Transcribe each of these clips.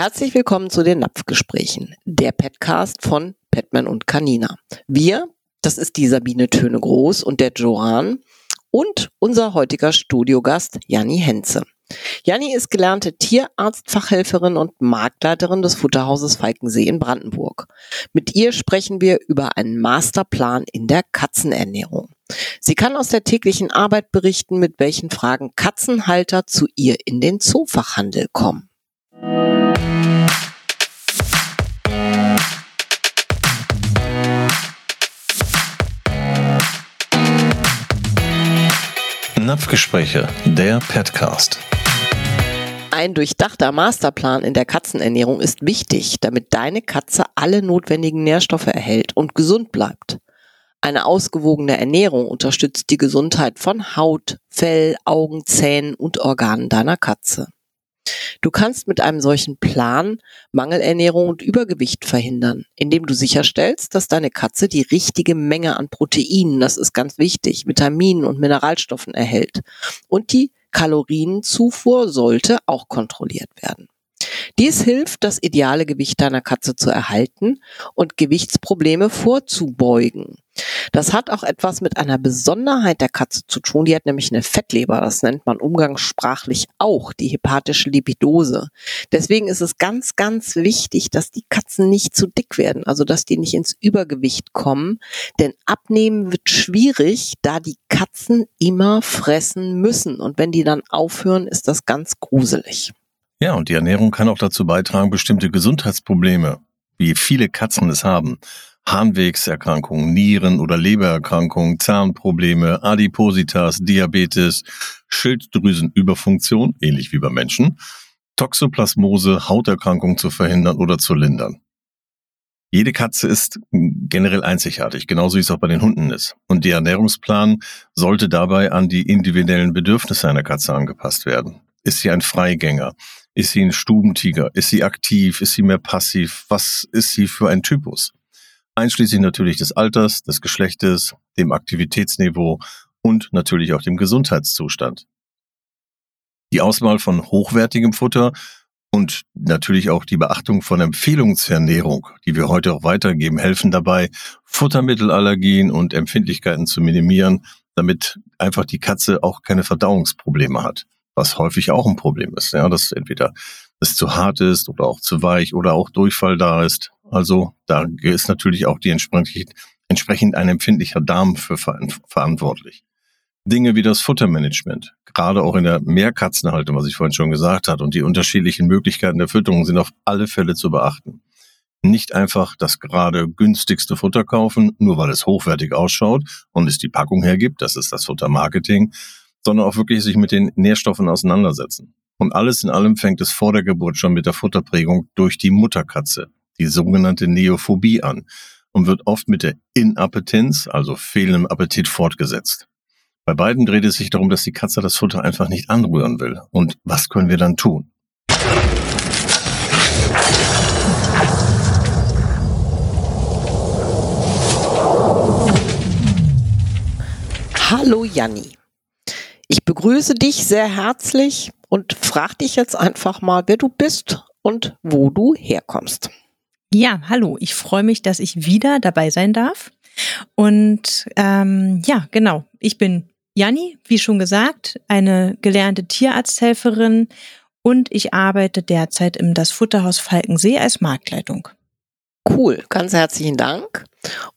Herzlich willkommen zu den Napfgesprächen, der Petcast von Petman und Canina. Wir, das ist die Sabine Töne Groß und der Joran und unser heutiger Studiogast Janni Henze. Janni ist gelernte Tierarztfachhelferin und Marktleiterin des Futterhauses Falkensee in Brandenburg. Mit ihr sprechen wir über einen Masterplan in der Katzenernährung. Sie kann aus der täglichen Arbeit berichten, mit welchen Fragen Katzenhalter zu ihr in den Zoofachhandel kommen. Napfgespräche, der Petcast. Ein durchdachter Masterplan in der Katzenernährung ist wichtig, damit deine Katze alle notwendigen Nährstoffe erhält und gesund bleibt. Eine ausgewogene Ernährung unterstützt die Gesundheit von Haut, Fell, Augen, Zähnen und Organen deiner Katze. Du kannst mit einem solchen Plan Mangelernährung und Übergewicht verhindern, indem du sicherstellst, dass deine Katze die richtige Menge an Proteinen, das ist ganz wichtig, Vitaminen und Mineralstoffen erhält. Und die Kalorienzufuhr sollte auch kontrolliert werden. Dies hilft, das ideale Gewicht deiner Katze zu erhalten und Gewichtsprobleme vorzubeugen. Das hat auch etwas mit einer Besonderheit der Katze zu tun. Die hat nämlich eine Fettleber. Das nennt man umgangssprachlich auch die hepatische Lipidose. Deswegen ist es ganz, ganz wichtig, dass die Katzen nicht zu dick werden. Also, dass die nicht ins Übergewicht kommen. Denn abnehmen wird schwierig, da die Katzen immer fressen müssen. Und wenn die dann aufhören, ist das ganz gruselig. Ja, und die Ernährung kann auch dazu beitragen, bestimmte Gesundheitsprobleme, wie viele Katzen es haben, Harnwegserkrankungen, Nieren- oder Lebererkrankungen, Zahnprobleme, Adipositas, Diabetes, Schilddrüsenüberfunktion, ähnlich wie bei Menschen, Toxoplasmose, Hauterkrankungen zu verhindern oder zu lindern. Jede Katze ist generell einzigartig, genauso wie es auch bei den Hunden ist. Und der Ernährungsplan sollte dabei an die individuellen Bedürfnisse einer Katze angepasst werden. Ist sie ein Freigänger? Ist sie ein Stubentiger? Ist sie aktiv? Ist sie mehr passiv? Was ist sie für ein Typus? Einschließlich natürlich des Alters, des Geschlechtes, dem Aktivitätsniveau und natürlich auch dem Gesundheitszustand. Die Auswahl von hochwertigem Futter und natürlich auch die Beachtung von Empfehlungen zur Ernährung, die wir heute auch weitergeben, helfen dabei, Futtermittelallergien und Empfindlichkeiten zu minimieren, damit einfach die Katze auch keine Verdauungsprobleme hat, was häufig auch ein Problem ist, ja, dass entweder es zu hart ist oder auch zu weich oder auch Durchfall da ist. Also da ist natürlich auch die entsprechend, entsprechend ein empfindlicher Darm für verantwortlich. Dinge wie das Futtermanagement, gerade auch in der Mehrkatzenhaltung, was ich vorhin schon gesagt habe, und die unterschiedlichen Möglichkeiten der Fütterung sind auf alle Fälle zu beachten. Nicht einfach das gerade günstigste Futter kaufen, nur weil es hochwertig ausschaut und es die Packung hergibt, das ist das Futtermarketing, sondern auch wirklich sich mit den Nährstoffen auseinandersetzen. Und alles in allem fängt es vor der Geburt schon mit der Futterprägung durch die Mutterkatze, die sogenannte Neophobie an und wird oft mit der Inappetenz, also fehlendem Appetit fortgesetzt. Bei beiden dreht es sich darum, dass die Katze das Futter einfach nicht anrühren will. Und was können wir dann tun? Hallo Janni. Ich begrüße dich sehr herzlich und frage dich jetzt einfach mal, wer du bist und wo du herkommst. Ja, hallo. Ich freue mich, dass ich wieder dabei sein darf. Und ähm, ja, genau. Ich bin Janni, wie schon gesagt, eine gelernte Tierarzthelferin und ich arbeite derzeit im Das Futterhaus Falkensee als Marktleitung. Cool, ganz herzlichen Dank.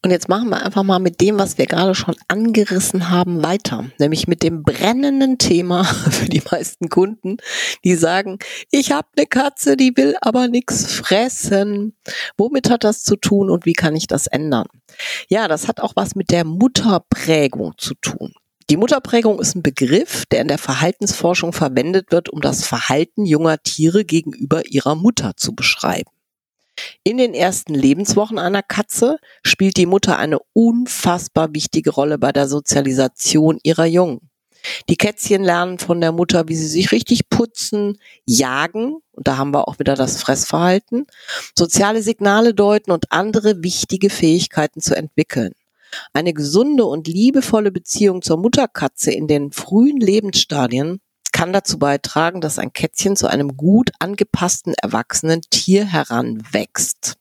Und jetzt machen wir einfach mal mit dem, was wir gerade schon angerissen haben, weiter. Nämlich mit dem brennenden Thema für die meisten Kunden, die sagen, ich habe eine Katze, die will aber nichts fressen. Womit hat das zu tun und wie kann ich das ändern? Ja, das hat auch was mit der Mutterprägung zu tun. Die Mutterprägung ist ein Begriff, der in der Verhaltensforschung verwendet wird, um das Verhalten junger Tiere gegenüber ihrer Mutter zu beschreiben. In den ersten Lebenswochen einer Katze spielt die Mutter eine unfassbar wichtige Rolle bei der Sozialisation ihrer Jungen. Die Kätzchen lernen von der Mutter, wie sie sich richtig putzen, jagen, und da haben wir auch wieder das Fressverhalten, soziale Signale deuten und andere wichtige Fähigkeiten zu entwickeln. Eine gesunde und liebevolle Beziehung zur Mutterkatze in den frühen Lebensstadien kann dazu beitragen, dass ein Kätzchen zu einem gut angepassten erwachsenen Tier heranwächst.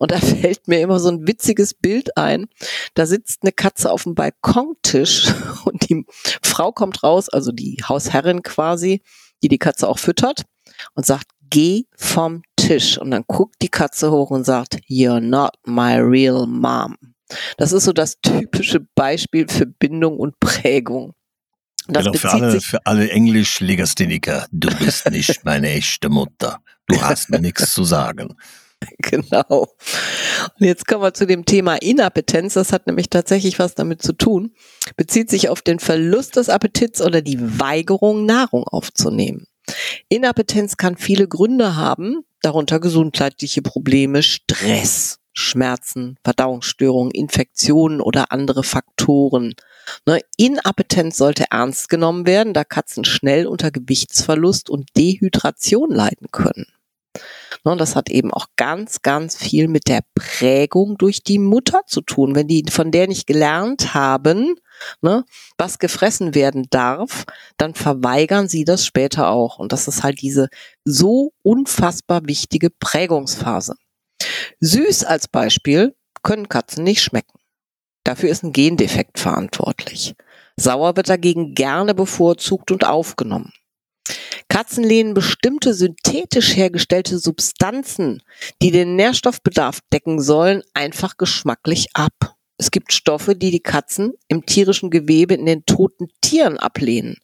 Und da fällt mir immer so ein witziges Bild ein. Da sitzt eine Katze auf dem Balkontisch und die Frau kommt raus, also die Hausherrin quasi, die die Katze auch füttert und sagt, geh vom Tisch. Und dann guckt die Katze hoch und sagt, you're not my real mom. Das ist so das typische Beispiel für Bindung und Prägung. Das genau, für alle, für alle Englisch-Legastheniker. Du bist nicht meine echte Mutter. Du hast mir nichts zu sagen. Genau. Und jetzt kommen wir zu dem Thema Inappetenz. Das hat nämlich tatsächlich was damit zu tun. Bezieht sich auf den Verlust des Appetits oder die Weigerung, Nahrung aufzunehmen. Inappetenz kann viele Gründe haben, darunter gesundheitliche Probleme, Stress, Schmerzen, Verdauungsstörungen, Infektionen oder andere Faktoren. Ne, Inappetenz sollte ernst genommen werden, da Katzen schnell unter Gewichtsverlust und Dehydration leiden können. Ne, das hat eben auch ganz, ganz viel mit der Prägung durch die Mutter zu tun. Wenn die von der nicht gelernt haben, ne, was gefressen werden darf, dann verweigern sie das später auch. Und das ist halt diese so unfassbar wichtige Prägungsphase. Süß als Beispiel können Katzen nicht schmecken. Dafür ist ein Gendefekt verantwortlich. Sauer wird dagegen gerne bevorzugt und aufgenommen. Katzen lehnen bestimmte synthetisch hergestellte Substanzen, die den Nährstoffbedarf decken sollen, einfach geschmacklich ab. Es gibt Stoffe, die die Katzen im tierischen Gewebe in den toten Tieren ablehnen.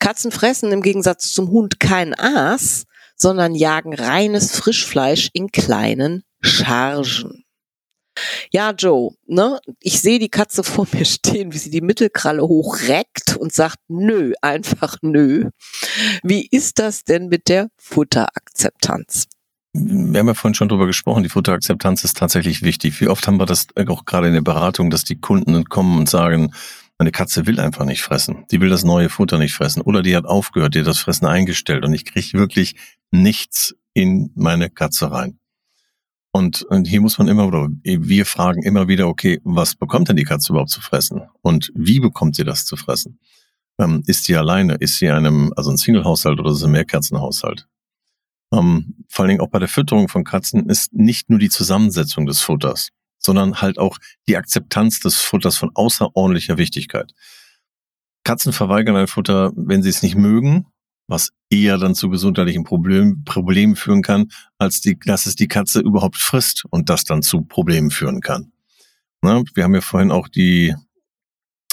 Katzen fressen im Gegensatz zum Hund kein Aas, sondern jagen reines Frischfleisch in kleinen Chargen. Ja, Joe, ne? Ich sehe die Katze vor mir stehen, wie sie die Mittelkralle hochreckt und sagt nö, einfach nö. Wie ist das denn mit der Futterakzeptanz? Wir haben ja vorhin schon drüber gesprochen, die Futterakzeptanz ist tatsächlich wichtig. Wie oft haben wir das auch gerade in der Beratung, dass die Kunden kommen und sagen, meine Katze will einfach nicht fressen. Die will das neue Futter nicht fressen. Oder die hat aufgehört, die hat das Fressen eingestellt und ich kriege wirklich nichts in meine Katze rein. Und, und hier muss man immer, oder wir fragen immer wieder, okay, was bekommt denn die Katze überhaupt zu fressen? Und wie bekommt sie das zu fressen? Ähm, ist sie alleine? Ist sie einem, also ein Single-Haushalt oder ist es ein Mehrkatzenhaushalt? Ähm, vor allen Dingen auch bei der Fütterung von Katzen ist nicht nur die Zusammensetzung des Futters, sondern halt auch die Akzeptanz des Futters von außerordentlicher Wichtigkeit. Katzen verweigern ein Futter, wenn sie es nicht mögen was eher dann zu gesundheitlichen Problemen, Problemen führen kann, als die, dass es die Katze überhaupt frisst und das dann zu Problemen führen kann. Na, wir haben ja vorhin auch die,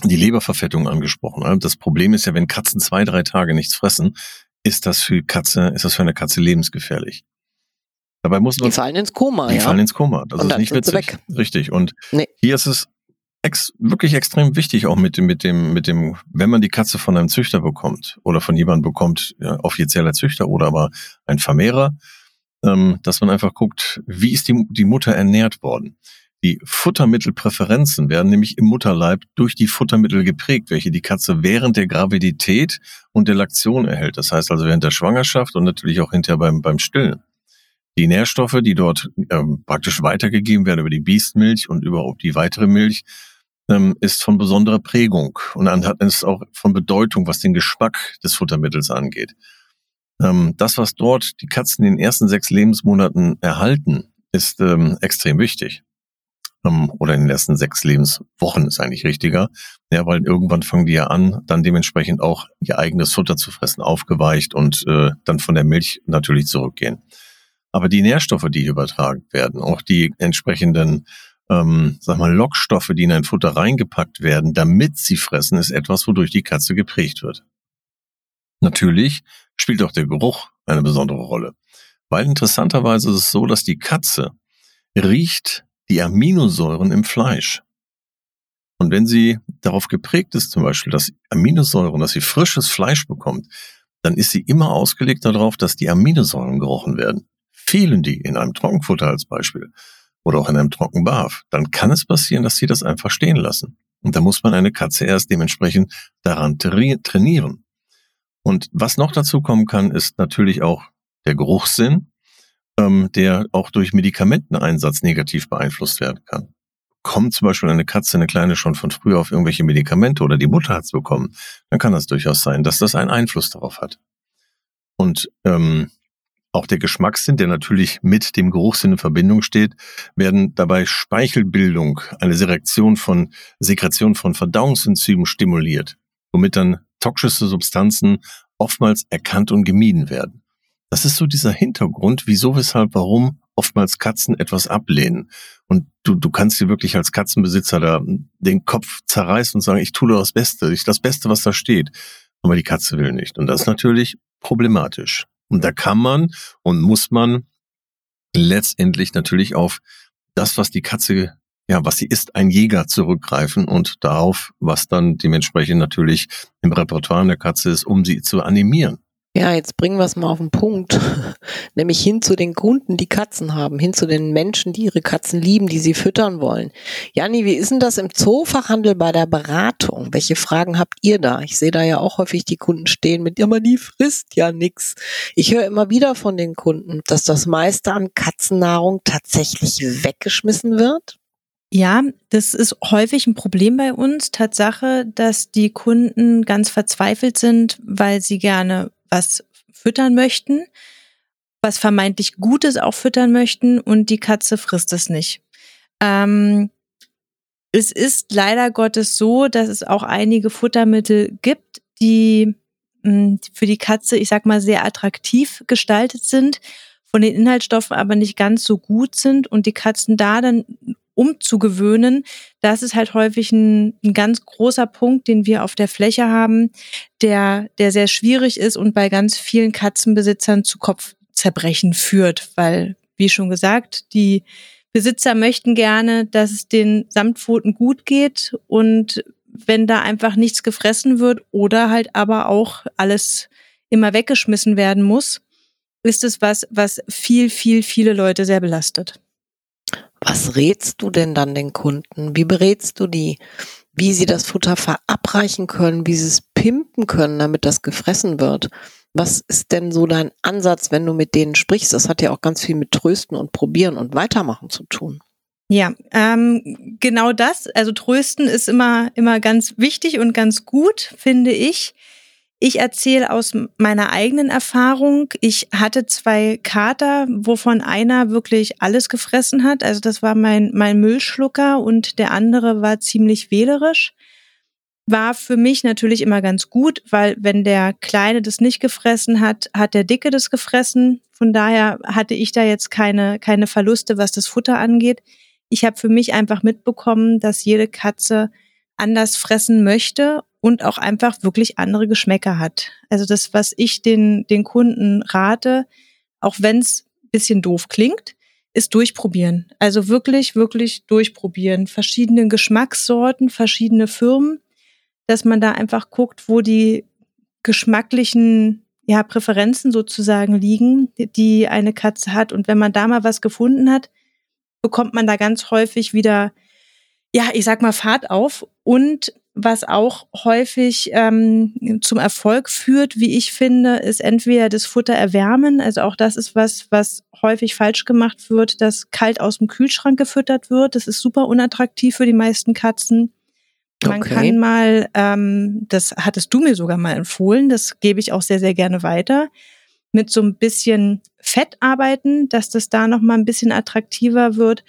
die Leberverfettung angesprochen. Das Problem ist ja, wenn Katzen zwei, drei Tage nichts fressen, ist das für Katze, ist das für eine Katze lebensgefährlich. Dabei muss man. Die fallen ins Koma, die ja. Fallen ins Koma. Das und ist nicht witzig. Richtig. Und nee. hier ist es ex wirklich extrem wichtig, auch mit dem, mit dem, mit dem, wenn man die Katze von einem Züchter bekommt oder von jemandem bekommt, ja, offizieller Züchter oder aber ein Vermehrer, ähm, dass man einfach guckt, wie ist die, die Mutter ernährt worden. Die Futtermittelpräferenzen werden nämlich im Mutterleib durch die Futtermittel geprägt, welche die Katze während der Gravidität und der Laktion erhält. Das heißt also während der Schwangerschaft und natürlich auch hinterher beim, beim Stillen. Die Nährstoffe, die dort ähm, praktisch weitergegeben werden über die Biestmilch und überhaupt die weitere Milch, ähm, ist von besonderer Prägung und es auch von Bedeutung, was den Geschmack des Futtermittels angeht. Ähm, das, was dort die Katzen in den ersten sechs Lebensmonaten erhalten, ist ähm, extrem wichtig. Ähm, oder in den ersten sechs Lebenswochen ist eigentlich richtiger. Ja, weil irgendwann fangen die ja an, dann dementsprechend auch ihr eigenes Futter zu fressen, aufgeweicht und äh, dann von der Milch natürlich zurückgehen. Aber die Nährstoffe, die übertragen werden, auch die entsprechenden ähm, sag mal, Lockstoffe, die in ein Futter reingepackt werden, damit sie fressen, ist etwas, wodurch die Katze geprägt wird. Natürlich spielt auch der Geruch eine besondere Rolle. Weil interessanterweise ist es so, dass die Katze riecht die Aminosäuren im Fleisch. Und wenn sie darauf geprägt ist, zum Beispiel, dass Aminosäuren, dass sie frisches Fleisch bekommt, dann ist sie immer ausgelegt darauf, dass die Aminosäuren gerochen werden. Fehlen die in einem Trockenfutter als Beispiel, oder auch in einem Trockenbarf, dann kann es passieren, dass sie das einfach stehen lassen. Und da muss man eine Katze erst dementsprechend daran trainieren. Und was noch dazu kommen kann, ist natürlich auch der Geruchssinn, ähm, der auch durch Medikamenteneinsatz negativ beeinflusst werden kann. bekommt zum Beispiel eine Katze, eine kleine schon von früher auf irgendwelche Medikamente oder die Mutter hat's bekommen, dann kann das durchaus sein, dass das einen Einfluss darauf hat. Und ähm, auch der Geschmackssinn, der natürlich mit dem Geruchssinn in Verbindung steht, werden dabei Speichelbildung, eine Sekretion von, Sekretion von Verdauungsenzymen stimuliert, womit dann toxische Substanzen oftmals erkannt und gemieden werden. Das ist so dieser Hintergrund, wieso, weshalb, warum oftmals Katzen etwas ablehnen. Und du, du kannst dir wirklich als Katzenbesitzer da den Kopf zerreißen und sagen, ich tue das Beste, ich das Beste, was da steht. Aber die Katze will nicht. Und das ist natürlich problematisch. Und da kann man und muss man letztendlich natürlich auf das, was die Katze, ja, was sie ist, ein Jäger zurückgreifen und darauf, was dann dementsprechend natürlich im Repertoire der Katze ist, um sie zu animieren. Ja, jetzt bringen wir es mal auf den Punkt. Nämlich hin zu den Kunden, die Katzen haben, hin zu den Menschen, die ihre Katzen lieben, die sie füttern wollen. Janni, wie ist denn das im Zoofachhandel bei der Beratung? Welche Fragen habt ihr da? Ich sehe da ja auch häufig die Kunden stehen mit, ja, man, die frisst ja nix. Ich höre immer wieder von den Kunden, dass das meiste an Katzennahrung tatsächlich weggeschmissen wird. Ja, das ist häufig ein Problem bei uns. Tatsache, dass die Kunden ganz verzweifelt sind, weil sie gerne was füttern möchten, was vermeintlich Gutes auch füttern möchten und die Katze frisst es nicht. Ähm, es ist leider Gottes so, dass es auch einige Futtermittel gibt, die hm, für die Katze, ich sag mal, sehr attraktiv gestaltet sind, von den Inhaltsstoffen aber nicht ganz so gut sind und die Katzen da dann umzugewöhnen, das ist halt häufig ein, ein, ganz großer Punkt, den wir auf der Fläche haben, der, der sehr schwierig ist und bei ganz vielen Katzenbesitzern zu Kopfzerbrechen führt, weil, wie schon gesagt, die Besitzer möchten gerne, dass es den Samtpfoten gut geht und wenn da einfach nichts gefressen wird oder halt aber auch alles immer weggeschmissen werden muss, ist es was, was viel, viel, viele Leute sehr belastet. Was rätst du denn dann den Kunden? Wie berätst du die? Wie sie das Futter verabreichen können, wie sie es pimpen können, damit das gefressen wird? Was ist denn so dein Ansatz, wenn du mit denen sprichst? Das hat ja auch ganz viel mit Trösten und Probieren und Weitermachen zu tun. Ja, ähm, genau das. Also Trösten ist immer, immer ganz wichtig und ganz gut, finde ich. Ich erzähle aus meiner eigenen Erfahrung. Ich hatte zwei Kater, wovon einer wirklich alles gefressen hat. Also das war mein, mein Müllschlucker und der andere war ziemlich wählerisch. War für mich natürlich immer ganz gut, weil wenn der Kleine das nicht gefressen hat, hat der Dicke das gefressen. Von daher hatte ich da jetzt keine, keine Verluste, was das Futter angeht. Ich habe für mich einfach mitbekommen, dass jede Katze anders fressen möchte und auch einfach wirklich andere Geschmäcker hat. Also das, was ich den, den Kunden rate, auch wenn es bisschen doof klingt, ist durchprobieren. Also wirklich, wirklich durchprobieren. Verschiedene Geschmackssorten, verschiedene Firmen, dass man da einfach guckt, wo die geschmacklichen ja, Präferenzen sozusagen liegen, die eine Katze hat. Und wenn man da mal was gefunden hat, bekommt man da ganz häufig wieder, ja, ich sag mal, Fahrt auf. Und was auch häufig ähm, zum Erfolg führt, wie ich finde, ist entweder das Futter erwärmen. Also auch das ist was, was häufig falsch gemacht wird, dass kalt aus dem Kühlschrank gefüttert wird. Das ist super unattraktiv für die meisten Katzen. Man okay. kann mal, ähm, das hattest du mir sogar mal empfohlen, das gebe ich auch sehr, sehr gerne weiter, mit so ein bisschen Fett arbeiten, dass das da nochmal ein bisschen attraktiver wird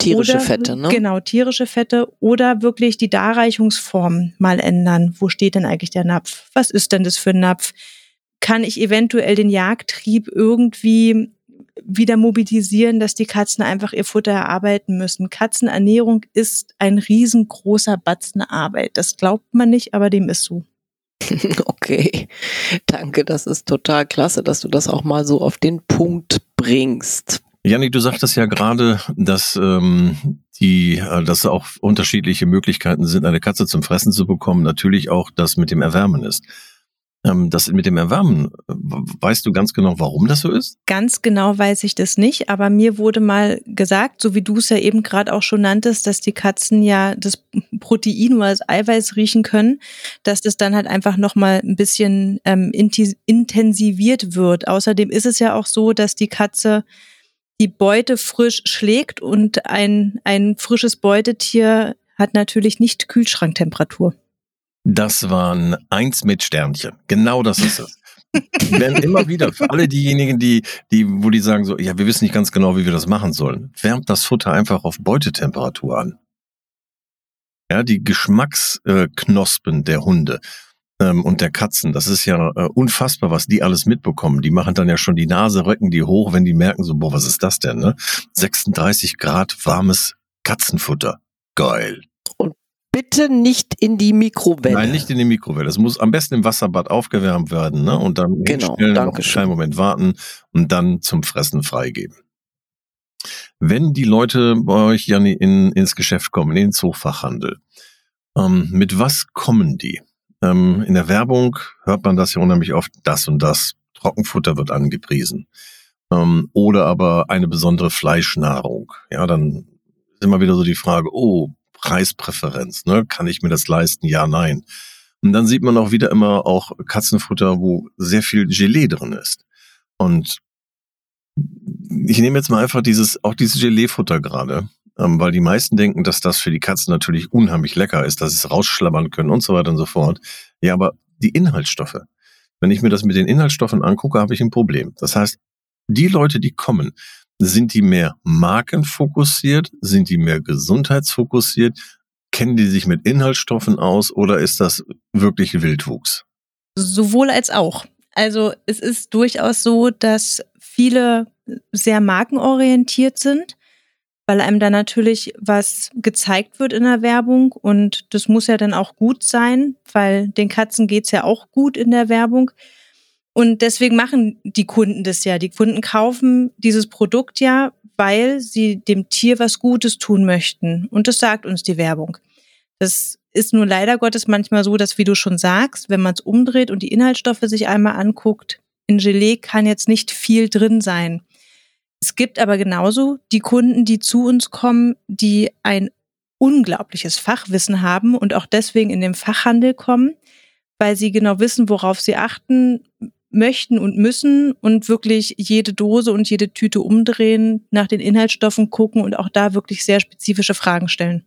Tierische oder, Fette, ne? Genau, tierische Fette oder wirklich die Darreichungsform mal ändern. Wo steht denn eigentlich der Napf? Was ist denn das für ein Napf? Kann ich eventuell den Jagdtrieb irgendwie wieder mobilisieren, dass die Katzen einfach ihr Futter erarbeiten müssen. Katzenernährung ist ein riesengroßer Batzen Arbeit. Das glaubt man nicht, aber dem ist so. Okay, danke. Das ist total klasse, dass du das auch mal so auf den Punkt bringst. Janik, du sagtest ja gerade, dass ähm, die, äh, dass auch unterschiedliche Möglichkeiten sind, eine Katze zum Fressen zu bekommen. Natürlich auch das mit dem Erwärmen ist. Ähm, das mit dem Erwärmen, weißt du ganz genau, warum das so ist? Ganz genau weiß ich das nicht, aber mir wurde mal gesagt, so wie du es ja eben gerade auch schon nanntest, dass die Katzen ja das Protein oder das Eiweiß riechen können, dass das dann halt einfach nochmal ein bisschen ähm, intensiviert wird. Außerdem ist es ja auch so, dass die Katze die Beute frisch schlägt und ein, ein frisches Beutetier hat natürlich nicht Kühlschranktemperatur. Das waren eins mit Sternchen. Genau das ist es. Denn immer wieder, für alle diejenigen, die, die, wo die sagen so, ja, wir wissen nicht ganz genau, wie wir das machen sollen, wärmt das Futter einfach auf Beutetemperatur an. Ja, die Geschmacksknospen der Hunde ähm, und der Katzen, das ist ja äh, unfassbar, was die alles mitbekommen. Die machen dann ja schon die Nase, rücken die hoch, wenn die merken so, boah, was ist das denn, ne? 36 Grad warmes Katzenfutter. Geil. Und bitte nicht in die Mikrowelle. Nein, nicht in die Mikrowelle. Es muss am besten im Wasserbad aufgewärmt werden, ne? Und dann Genau, noch einen kleinen Moment warten und dann zum Fressen freigeben. Wenn die Leute bei euch, Janni, in, ins Geschäft kommen, in den Zoofachhandel, ähm, mit was kommen die? Ähm, in der Werbung hört man das ja unheimlich oft, das und das. Trockenfutter wird angepriesen. Ähm, oder aber eine besondere Fleischnahrung. Ja, dann ist immer wieder so die Frage, oh, Preispräferenz, ne? Kann ich mir das leisten? Ja, nein. Und dann sieht man auch wieder immer auch Katzenfutter, wo sehr viel Gelee drin ist. Und ich nehme jetzt mal einfach dieses, auch dieses Gelee-Futter gerade, weil die meisten denken, dass das für die Katzen natürlich unheimlich lecker ist, dass sie es rausschlabbern können und so weiter und so fort. Ja, aber die Inhaltsstoffe. Wenn ich mir das mit den Inhaltsstoffen angucke, habe ich ein Problem. Das heißt, die Leute, die kommen, sind die mehr markenfokussiert? Sind die mehr gesundheitsfokussiert? Kennen die sich mit Inhaltsstoffen aus oder ist das wirklich Wildwuchs? Sowohl als auch. Also es ist durchaus so, dass viele sehr markenorientiert sind, weil einem da natürlich was gezeigt wird in der Werbung und das muss ja dann auch gut sein, weil den Katzen geht's ja auch gut in der Werbung. Und deswegen machen die Kunden das ja. Die Kunden kaufen dieses Produkt ja, weil sie dem Tier was Gutes tun möchten. Und das sagt uns die Werbung. Das ist nur leider Gottes manchmal so, dass, wie du schon sagst, wenn man es umdreht und die Inhaltsstoffe sich einmal anguckt, in Gelee kann jetzt nicht viel drin sein. Es gibt aber genauso die Kunden, die zu uns kommen, die ein unglaubliches Fachwissen haben und auch deswegen in den Fachhandel kommen, weil sie genau wissen, worauf sie achten möchten und müssen und wirklich jede Dose und jede Tüte umdrehen, nach den Inhaltsstoffen gucken und auch da wirklich sehr spezifische Fragen stellen.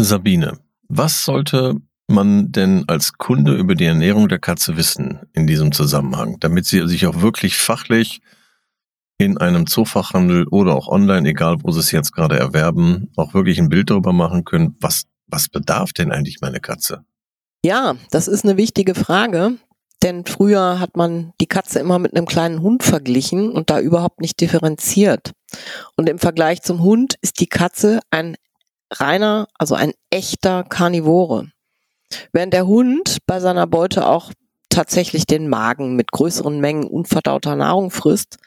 Sabine, was sollte man denn als Kunde über die Ernährung der Katze wissen in diesem Zusammenhang, damit sie sich auch wirklich fachlich in einem Zoofachhandel oder auch online, egal wo sie es jetzt gerade erwerben, auch wirklich ein Bild darüber machen können, was, was bedarf denn eigentlich meine Katze? Ja, das ist eine wichtige Frage, denn früher hat man die Katze immer mit einem kleinen Hund verglichen und da überhaupt nicht differenziert. Und im Vergleich zum Hund ist die Katze ein reiner, also ein echter Karnivore. Während der Hund bei seiner Beute auch tatsächlich den Magen mit größeren Mengen unverdauter Nahrung frisst,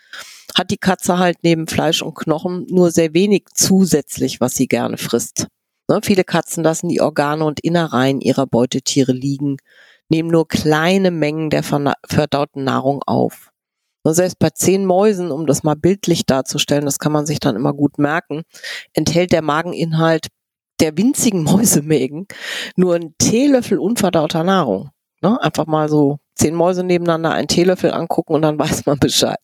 hat die Katze halt neben Fleisch und Knochen nur sehr wenig zusätzlich, was sie gerne frisst. Ne, viele Katzen lassen die Organe und Innereien ihrer Beutetiere liegen, nehmen nur kleine Mengen der verdauten Nahrung auf. Und selbst bei zehn Mäusen, um das mal bildlich darzustellen, das kann man sich dann immer gut merken, enthält der Mageninhalt der winzigen Mäusemägen nur einen Teelöffel unverdauter Nahrung. Ne? Einfach mal so zehn Mäuse nebeneinander einen Teelöffel angucken und dann weiß man Bescheid.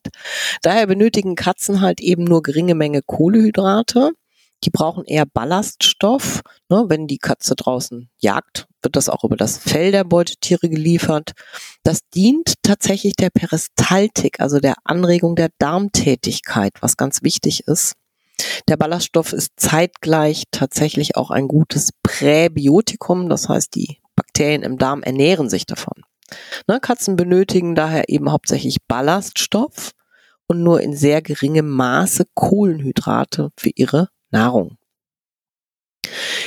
Daher benötigen Katzen halt eben nur geringe Menge Kohlehydrate. Die brauchen eher Ballaststoff. Ne? Wenn die Katze draußen jagt, wird das auch über das Fell der Beutetiere geliefert. Das dient tatsächlich der Peristaltik, also der Anregung der Darmtätigkeit, was ganz wichtig ist. Der Ballaststoff ist zeitgleich tatsächlich auch ein gutes Präbiotikum, das heißt, die Bakterien im Darm ernähren sich davon. Ne, Katzen benötigen daher eben hauptsächlich Ballaststoff und nur in sehr geringem Maße Kohlenhydrate für ihre Nahrung.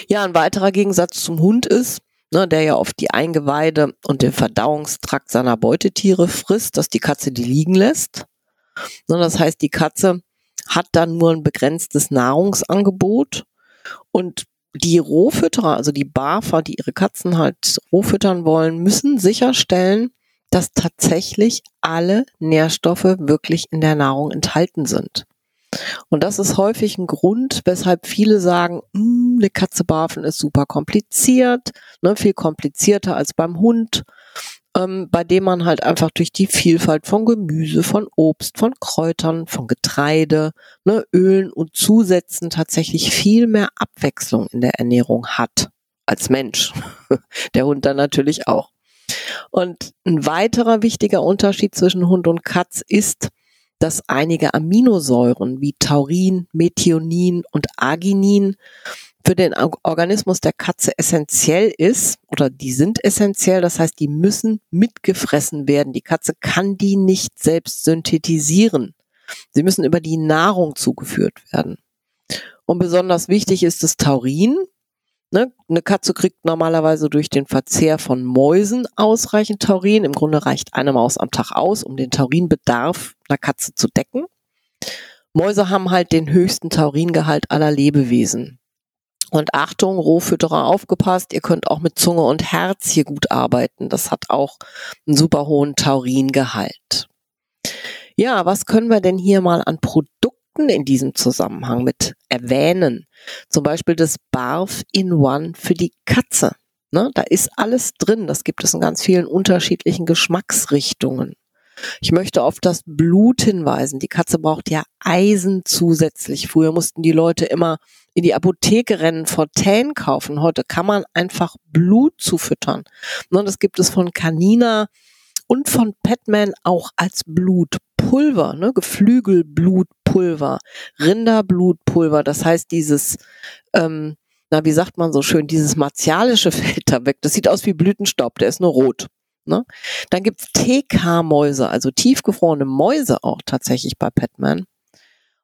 Ja, ein weiterer Gegensatz zum Hund ist, ne, der ja oft die Eingeweide und den Verdauungstrakt seiner Beutetiere frisst, dass die Katze die liegen lässt. Ne, das heißt, die Katze hat dann nur ein begrenztes Nahrungsangebot und die Rohfütterer, also die Barfer, die ihre Katzen halt roh füttern wollen, müssen sicherstellen, dass tatsächlich alle Nährstoffe wirklich in der Nahrung enthalten sind. Und das ist häufig ein Grund, weshalb viele sagen, "Hm, eine Katze barfen ist super kompliziert, ne, viel komplizierter als beim Hund. Ähm, bei dem man halt einfach durch die Vielfalt von Gemüse, von Obst, von Kräutern, von Getreide, ne, Ölen und Zusätzen tatsächlich viel mehr Abwechslung in der Ernährung hat als Mensch. der Hund dann natürlich auch. Und ein weiterer wichtiger Unterschied zwischen Hund und Katz ist, dass einige Aminosäuren wie Taurin, Methionin und Arginin für den Organismus der Katze essentiell ist oder die sind essentiell, das heißt, die müssen mitgefressen werden. Die Katze kann die nicht selbst synthetisieren. Sie müssen über die Nahrung zugeführt werden. Und besonders wichtig ist das Taurin. Ne? Eine Katze kriegt normalerweise durch den Verzehr von Mäusen ausreichend Taurin. Im Grunde reicht eine Maus am Tag aus, um den Taurinbedarf einer Katze zu decken. Mäuse haben halt den höchsten Tauringehalt aller Lebewesen. Und Achtung, Rohfütterer aufgepasst, ihr könnt auch mit Zunge und Herz hier gut arbeiten. Das hat auch einen super hohen Tauringehalt. Ja, was können wir denn hier mal an Produkten in diesem Zusammenhang mit erwähnen? Zum Beispiel das Barf in One für die Katze. Ne, da ist alles drin. Das gibt es in ganz vielen unterschiedlichen Geschmacksrichtungen. Ich möchte auf das Blut hinweisen. Die Katze braucht ja Eisen zusätzlich. Früher mussten die Leute immer in die Apotheke rennen, Fontänen kaufen. Heute kann man einfach Blut zufüttern. Und das gibt es von Canina und von Petman auch als Blutpulver, ne? Geflügelblutpulver, Rinderblutpulver. Das heißt, dieses, ähm, na, wie sagt man so schön, dieses martialische Feld da weg. Das sieht aus wie Blütenstaub, der ist nur rot. Ne? Dann gibt's TK-Mäuse, also tiefgefrorene Mäuse auch tatsächlich bei Petman.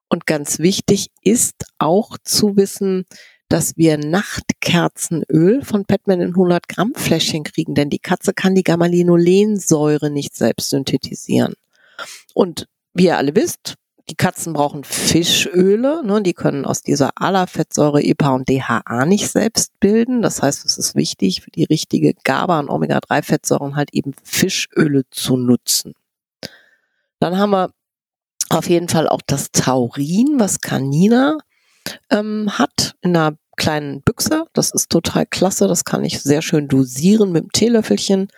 Und ganz wichtig ist auch zu wissen, dass wir Nachtkerzenöl von Petman in 100 Gramm Fläschchen kriegen, denn die Katze kann die Gammalinolensäure nicht selbst synthetisieren. Und wie ihr alle wisst, die Katzen brauchen Fischöle, ne, die können aus dieser Alafettsäure EPA und DHA nicht selbst bilden. Das heißt, es ist wichtig für die richtige GABA und Omega-3-Fettsäuren halt eben Fischöle zu nutzen. Dann haben wir auf jeden Fall auch das Taurin, was Canina ähm, hat in einer kleinen Büchse. Das ist total klasse. Das kann ich sehr schön dosieren mit dem Teelöffelchen.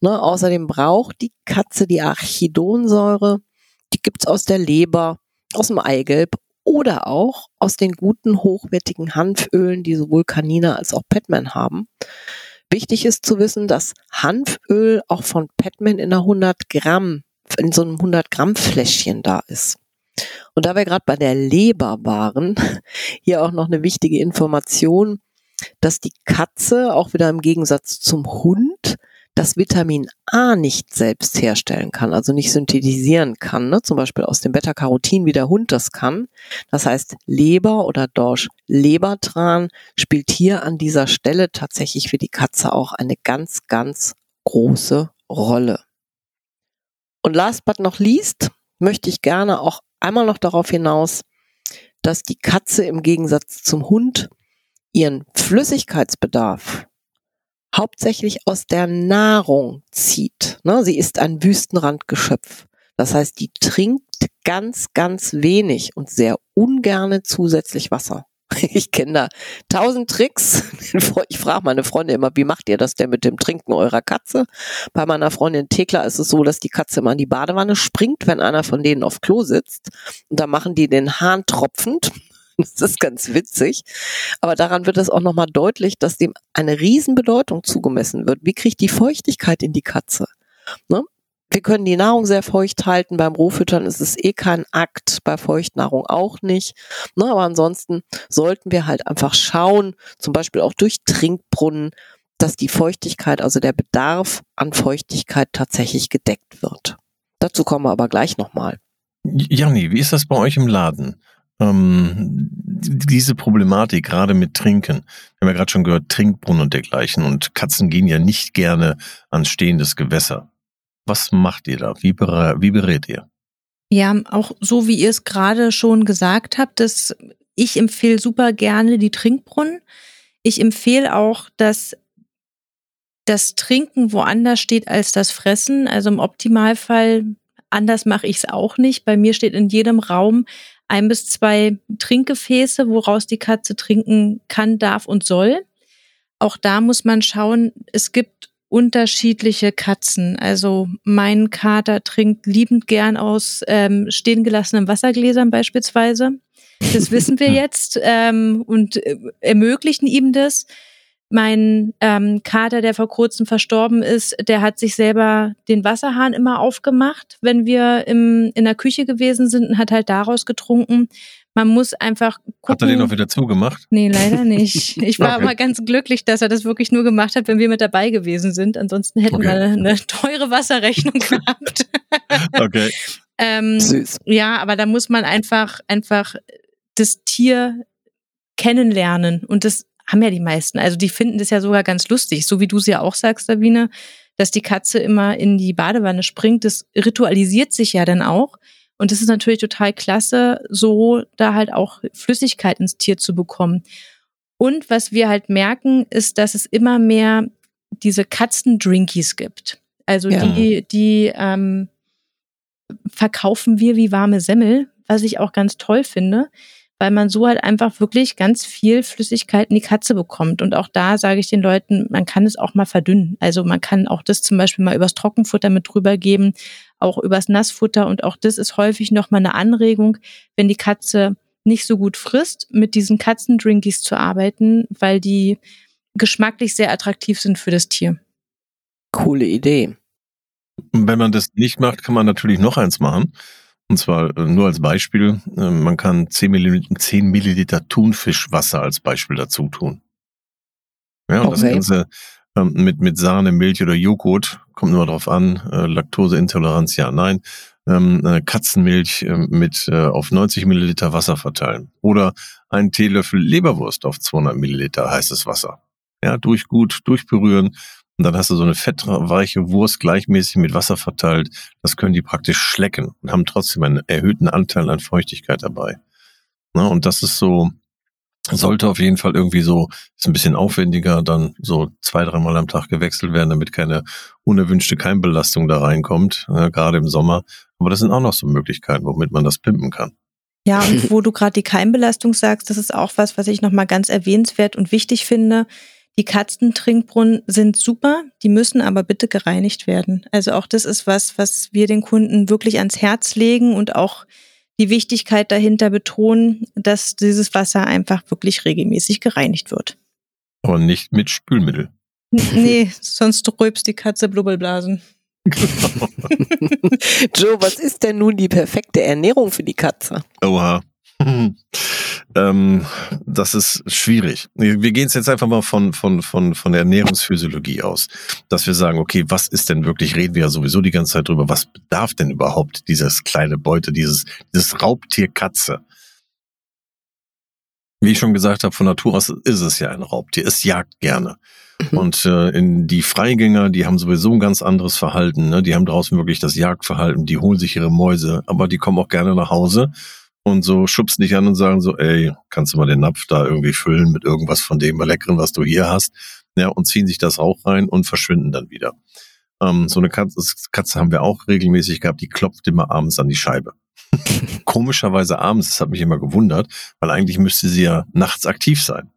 Ne, außerdem braucht die Katze die Archidonsäure. Die gibt's aus der Leber, aus dem Eigelb oder auch aus den guten, hochwertigen Hanfölen, die sowohl Canina als auch Petman haben. Wichtig ist zu wissen, dass Hanföl auch von Petman in einer 100 Gramm in so einem 100 Gramm Fläschchen da ist. Und da wir gerade bei der Leber waren, hier auch noch eine wichtige Information, dass die Katze auch wieder im Gegensatz zum Hund das Vitamin A nicht selbst herstellen kann, also nicht synthetisieren kann, ne? zum Beispiel aus dem Beta-Carotin, wie der Hund das kann. Das heißt, Leber oder Dorsch Lebertran spielt hier an dieser Stelle tatsächlich für die Katze auch eine ganz, ganz große Rolle. Und last but not least möchte ich gerne auch einmal noch darauf hinaus, dass die Katze im Gegensatz zum Hund ihren Flüssigkeitsbedarf hauptsächlich aus der Nahrung zieht. Ne, sie ist ein Wüstenrandgeschöpf. Das heißt, die trinkt ganz, ganz wenig und sehr ungerne zusätzlich Wasser. Ich kenne da tausend Tricks. Ich frage meine Freunde immer, wie macht ihr das denn mit dem Trinken eurer Katze? Bei meiner Freundin Thekla ist es so, dass die Katze immer in die Badewanne springt, wenn einer von denen auf Klo sitzt. Und da machen die den Hahn tropfend. Das ist ganz witzig. Aber daran wird es auch nochmal deutlich, dass dem eine Riesenbedeutung zugemessen wird. Wie kriegt die Feuchtigkeit in die Katze? Ne? Wir können die Nahrung sehr feucht halten. Beim Rohfüttern ist es eh kein Akt, bei Feuchtnahrung auch nicht. Na, aber ansonsten sollten wir halt einfach schauen, zum Beispiel auch durch Trinkbrunnen, dass die Feuchtigkeit, also der Bedarf an Feuchtigkeit tatsächlich gedeckt wird. Dazu kommen wir aber gleich nochmal. Janni, wie ist das bei euch im Laden? Ähm, diese Problematik, gerade mit Trinken. Wir haben ja gerade schon gehört, Trinkbrunnen und dergleichen. Und Katzen gehen ja nicht gerne ans stehendes Gewässer. Was macht ihr da? Wie, wie berät ihr? Ja, auch so wie ihr es gerade schon gesagt habt, dass ich empfehle super gerne die Trinkbrunnen. Ich empfehle auch, dass das Trinken woanders steht als das Fressen. Also im Optimalfall, anders mache ich es auch nicht. Bei mir steht in jedem Raum ein bis zwei Trinkgefäße, woraus die Katze trinken kann, darf und soll. Auch da muss man schauen, es gibt unterschiedliche Katzen. Also mein Kater trinkt liebend gern aus ähm, stehen gelassenen Wassergläsern beispielsweise. Das wissen wir jetzt ähm, und äh, ermöglichen ihm das. Mein ähm, Kater, der vor kurzem verstorben ist, der hat sich selber den Wasserhahn immer aufgemacht, wenn wir im, in der Küche gewesen sind und hat halt daraus getrunken. Man muss einfach gucken. Hat er den auch wieder zugemacht? Nee, leider nicht. Ich war okay. aber ganz glücklich, dass er das wirklich nur gemacht hat, wenn wir mit dabei gewesen sind. Ansonsten hätten okay. wir eine, teure Wasserrechnung gehabt. okay. ähm, Süß. Ja, aber da muss man einfach, einfach das Tier kennenlernen. Und das haben ja die meisten. Also die finden das ja sogar ganz lustig. So wie du es ja auch sagst, Sabine, dass die Katze immer in die Badewanne springt. Das ritualisiert sich ja dann auch. Und das ist natürlich total klasse, so da halt auch Flüssigkeit ins Tier zu bekommen. Und was wir halt merken, ist, dass es immer mehr diese Katzendrinkies gibt. Also ja. die, die ähm, verkaufen wir wie warme Semmel, was ich auch ganz toll finde, weil man so halt einfach wirklich ganz viel Flüssigkeit in die Katze bekommt. Und auch da sage ich den Leuten, man kann es auch mal verdünnen. Also man kann auch das zum Beispiel mal übers Trockenfutter mit drüber geben auch übers Nassfutter. Und auch das ist häufig nochmal eine Anregung, wenn die Katze nicht so gut frisst, mit diesen Katzendrinkies zu arbeiten, weil die geschmacklich sehr attraktiv sind für das Tier. Coole Idee. Wenn man das nicht macht, kann man natürlich noch eins machen. Und zwar äh, nur als Beispiel, äh, man kann 10 Milliliter, 10 Milliliter Thunfischwasser als Beispiel dazu tun. Ja, und okay. das Ganze ähm, mit, mit Sahne, Milch oder Joghurt, kommt nur darauf an, äh, Laktoseintoleranz, ja, nein, ähm, äh, Katzenmilch mit auf 90 Milliliter Wasser verteilen oder einen Teelöffel Leberwurst auf 200 Milliliter heißes Wasser. Ja, durch gut, durchberühren und dann hast du so eine fettweiche Wurst gleichmäßig mit Wasser verteilt. Das können die praktisch schlecken und haben trotzdem einen erhöhten Anteil an Feuchtigkeit dabei. Na, und das ist so sollte auf jeden Fall irgendwie so, ist ein bisschen aufwendiger, dann so zwei, dreimal am Tag gewechselt werden, damit keine unerwünschte Keimbelastung da reinkommt, äh, gerade im Sommer. Aber das sind auch noch so Möglichkeiten, womit man das pimpen kann. Ja, und wo du gerade die Keimbelastung sagst, das ist auch was, was ich nochmal ganz erwähnenswert und wichtig finde. Die Katzentrinkbrunnen sind super, die müssen aber bitte gereinigt werden. Also auch das ist was, was wir den Kunden wirklich ans Herz legen und auch die Wichtigkeit dahinter betonen, dass dieses Wasser einfach wirklich regelmäßig gereinigt wird. Aber nicht mit Spülmittel. Nee, sonst rülpst die Katze Blubbelblasen. Genau. Joe, was ist denn nun die perfekte Ernährung für die Katze? Oha. ähm, das ist schwierig. Wir gehen jetzt einfach mal von, von, von, von der Ernährungsphysiologie aus, dass wir sagen, okay, was ist denn wirklich, reden wir ja sowieso die ganze Zeit drüber, was bedarf denn überhaupt dieses kleine Beute, dieses, dieses Raubtier Katze? Wie ich schon gesagt habe, von Natur aus ist es ja ein Raubtier. Es jagt gerne. Mhm. Und äh, in die Freigänger, die haben sowieso ein ganz anderes Verhalten. Ne? Die haben draußen wirklich das Jagdverhalten, die holen sich ihre Mäuse, aber die kommen auch gerne nach Hause und so schubsen dich an und sagen so, ey, kannst du mal den Napf da irgendwie füllen mit irgendwas von dem Leckeren, was du hier hast? Ja, und ziehen sich das auch rein und verschwinden dann wieder. Ähm, so eine Katze, Katze haben wir auch regelmäßig gehabt, die klopft immer abends an die Scheibe. Komischerweise abends, das hat mich immer gewundert, weil eigentlich müsste sie ja nachts aktiv sein.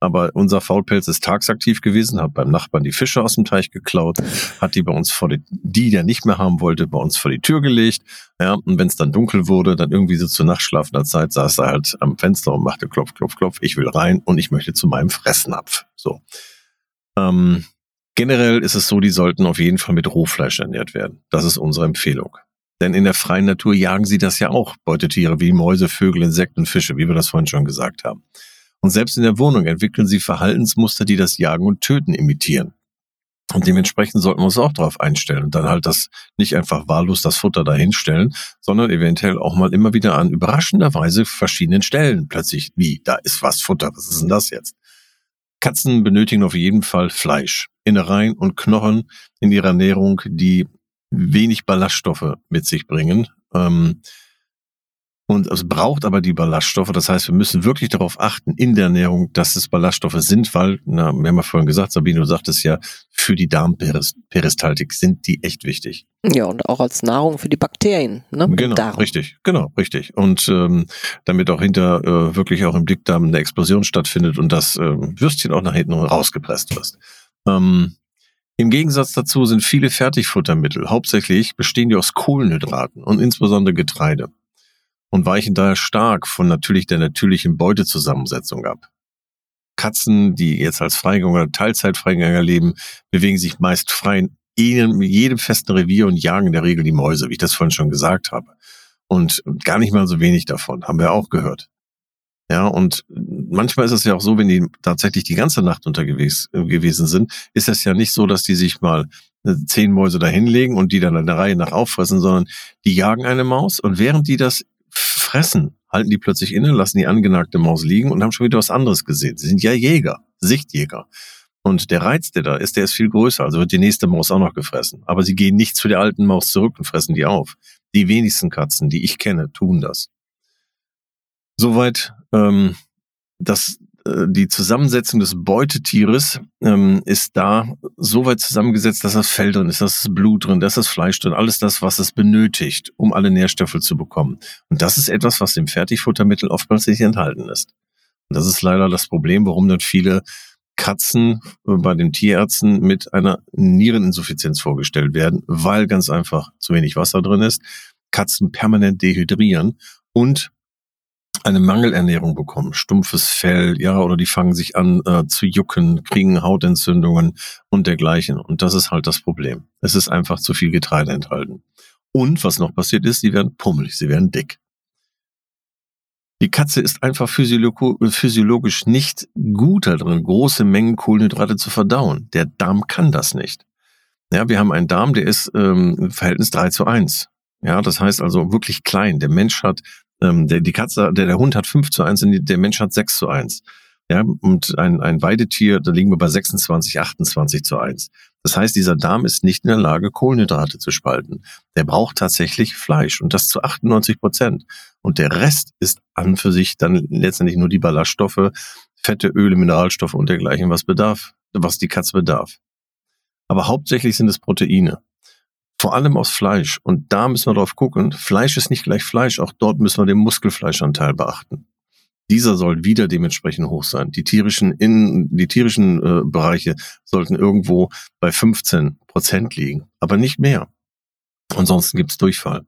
Aber unser Faulpelz ist tagsaktiv gewesen, hat beim Nachbarn die Fische aus dem Teich geklaut, hat die bei uns vor die, die der nicht mehr haben wollte, bei uns vor die Tür gelegt. Ja, und wenn es dann dunkel wurde, dann irgendwie so zur nachtschlafender Zeit saß er halt am Fenster und machte klopf, klopf, klopf, ich will rein und ich möchte zu meinem Fressnapf. So. Ähm, generell ist es so, die sollten auf jeden Fall mit Rohfleisch ernährt werden. Das ist unsere Empfehlung. Denn in der freien Natur jagen sie das ja auch, Beutetiere wie Mäuse, Vögel, Insekten, Fische, wie wir das vorhin schon gesagt haben. Und selbst in der Wohnung entwickeln sie Verhaltensmuster, die das Jagen und Töten imitieren. Und dementsprechend sollten wir uns auch darauf einstellen und dann halt das nicht einfach wahllos das Futter dahinstellen, sondern eventuell auch mal immer wieder an überraschenderweise verschiedenen Stellen plötzlich, wie, da ist was Futter, was ist denn das jetzt? Katzen benötigen auf jeden Fall Fleisch, Innereien und Knochen in ihrer Ernährung, die wenig Ballaststoffe mit sich bringen. Ähm, und es braucht aber die Ballaststoffe. Das heißt, wir müssen wirklich darauf achten in der Ernährung, dass es Ballaststoffe sind, weil, na, wir haben ja vorhin gesagt, Sabine, du sagtest ja, für die Darmperistaltik sind die echt wichtig. Ja, und auch als Nahrung für die Bakterien. Ne? Genau, Darm. richtig, genau, richtig. Und ähm, damit auch hinter äh, wirklich auch im Dickdarm eine Explosion stattfindet und das äh, Würstchen auch nach hinten rausgepresst wird. Ähm, Im Gegensatz dazu sind viele Fertigfuttermittel, hauptsächlich bestehen die aus Kohlenhydraten und insbesondere Getreide und weichen daher stark von natürlich der natürlichen Beutezusammensetzung ab. Katzen, die jetzt als Freigänger oder Teilzeitfreigänger leben, bewegen sich meist frei in jedem festen Revier und jagen in der Regel die Mäuse, wie ich das vorhin schon gesagt habe. Und gar nicht mal so wenig davon, haben wir auch gehört. Ja, und manchmal ist es ja auch so, wenn die tatsächlich die ganze Nacht unterwegs äh, gewesen sind, ist es ja nicht so, dass die sich mal äh, zehn Mäuse da hinlegen und die dann in der Reihe nach auffressen, sondern die jagen eine Maus und während die das fressen, halten die plötzlich inne, lassen die angenagte Maus liegen und haben schon wieder was anderes gesehen. Sie sind ja Jäger, Sichtjäger. Und der Reiz, der da ist, der ist viel größer. Also wird die nächste Maus auch noch gefressen. Aber sie gehen nicht zu der alten Maus zurück und fressen die auf. Die wenigsten Katzen, die ich kenne, tun das. Soweit ähm, das, die Zusammensetzung des Beutetieres ähm, ist da so weit zusammengesetzt, dass das Fell drin ist, dass das Blut drin, dass das Fleisch drin, alles das, was es benötigt, um alle Nährstoffe zu bekommen. Und das ist etwas, was im Fertigfuttermittel oftmals nicht enthalten ist. Und das ist leider das Problem, warum dann viele Katzen äh, bei den Tierärzten mit einer Niereninsuffizienz vorgestellt werden, weil ganz einfach zu wenig Wasser drin ist, Katzen permanent dehydrieren und eine Mangelernährung bekommen, stumpfes Fell, ja, oder die fangen sich an äh, zu jucken, kriegen Hautentzündungen und dergleichen. Und das ist halt das Problem. Es ist einfach zu viel Getreide enthalten. Und was noch passiert ist, sie werden pummelig, sie werden dick. Die Katze ist einfach physiologisch nicht gut darin, große Mengen Kohlenhydrate zu verdauen. Der Darm kann das nicht. Ja, wir haben einen Darm, der ist ähm, im Verhältnis 3 zu 1. Ja, das heißt also wirklich klein. Der Mensch hat ähm, der, die Katze, der, der Hund hat 5 zu 1 und der Mensch hat 6 zu 1. Ja, und ein, ein Weidetier, da liegen wir bei 26, 28 zu 1. Das heißt, dieser Darm ist nicht in der Lage, Kohlenhydrate zu spalten. Der braucht tatsächlich Fleisch und das zu 98 Prozent. Und der Rest ist an für sich dann letztendlich nur die Ballaststoffe, Fette, Öle, Mineralstoffe und dergleichen, was bedarf, was die Katze bedarf. Aber hauptsächlich sind es Proteine. Vor allem aus Fleisch. Und da müssen wir drauf gucken. Fleisch ist nicht gleich Fleisch. Auch dort müssen wir den Muskelfleischanteil beachten. Dieser soll wieder dementsprechend hoch sein. Die tierischen, in, die tierischen äh, Bereiche sollten irgendwo bei 15 Prozent liegen, aber nicht mehr. Ansonsten gibt's Durchfall.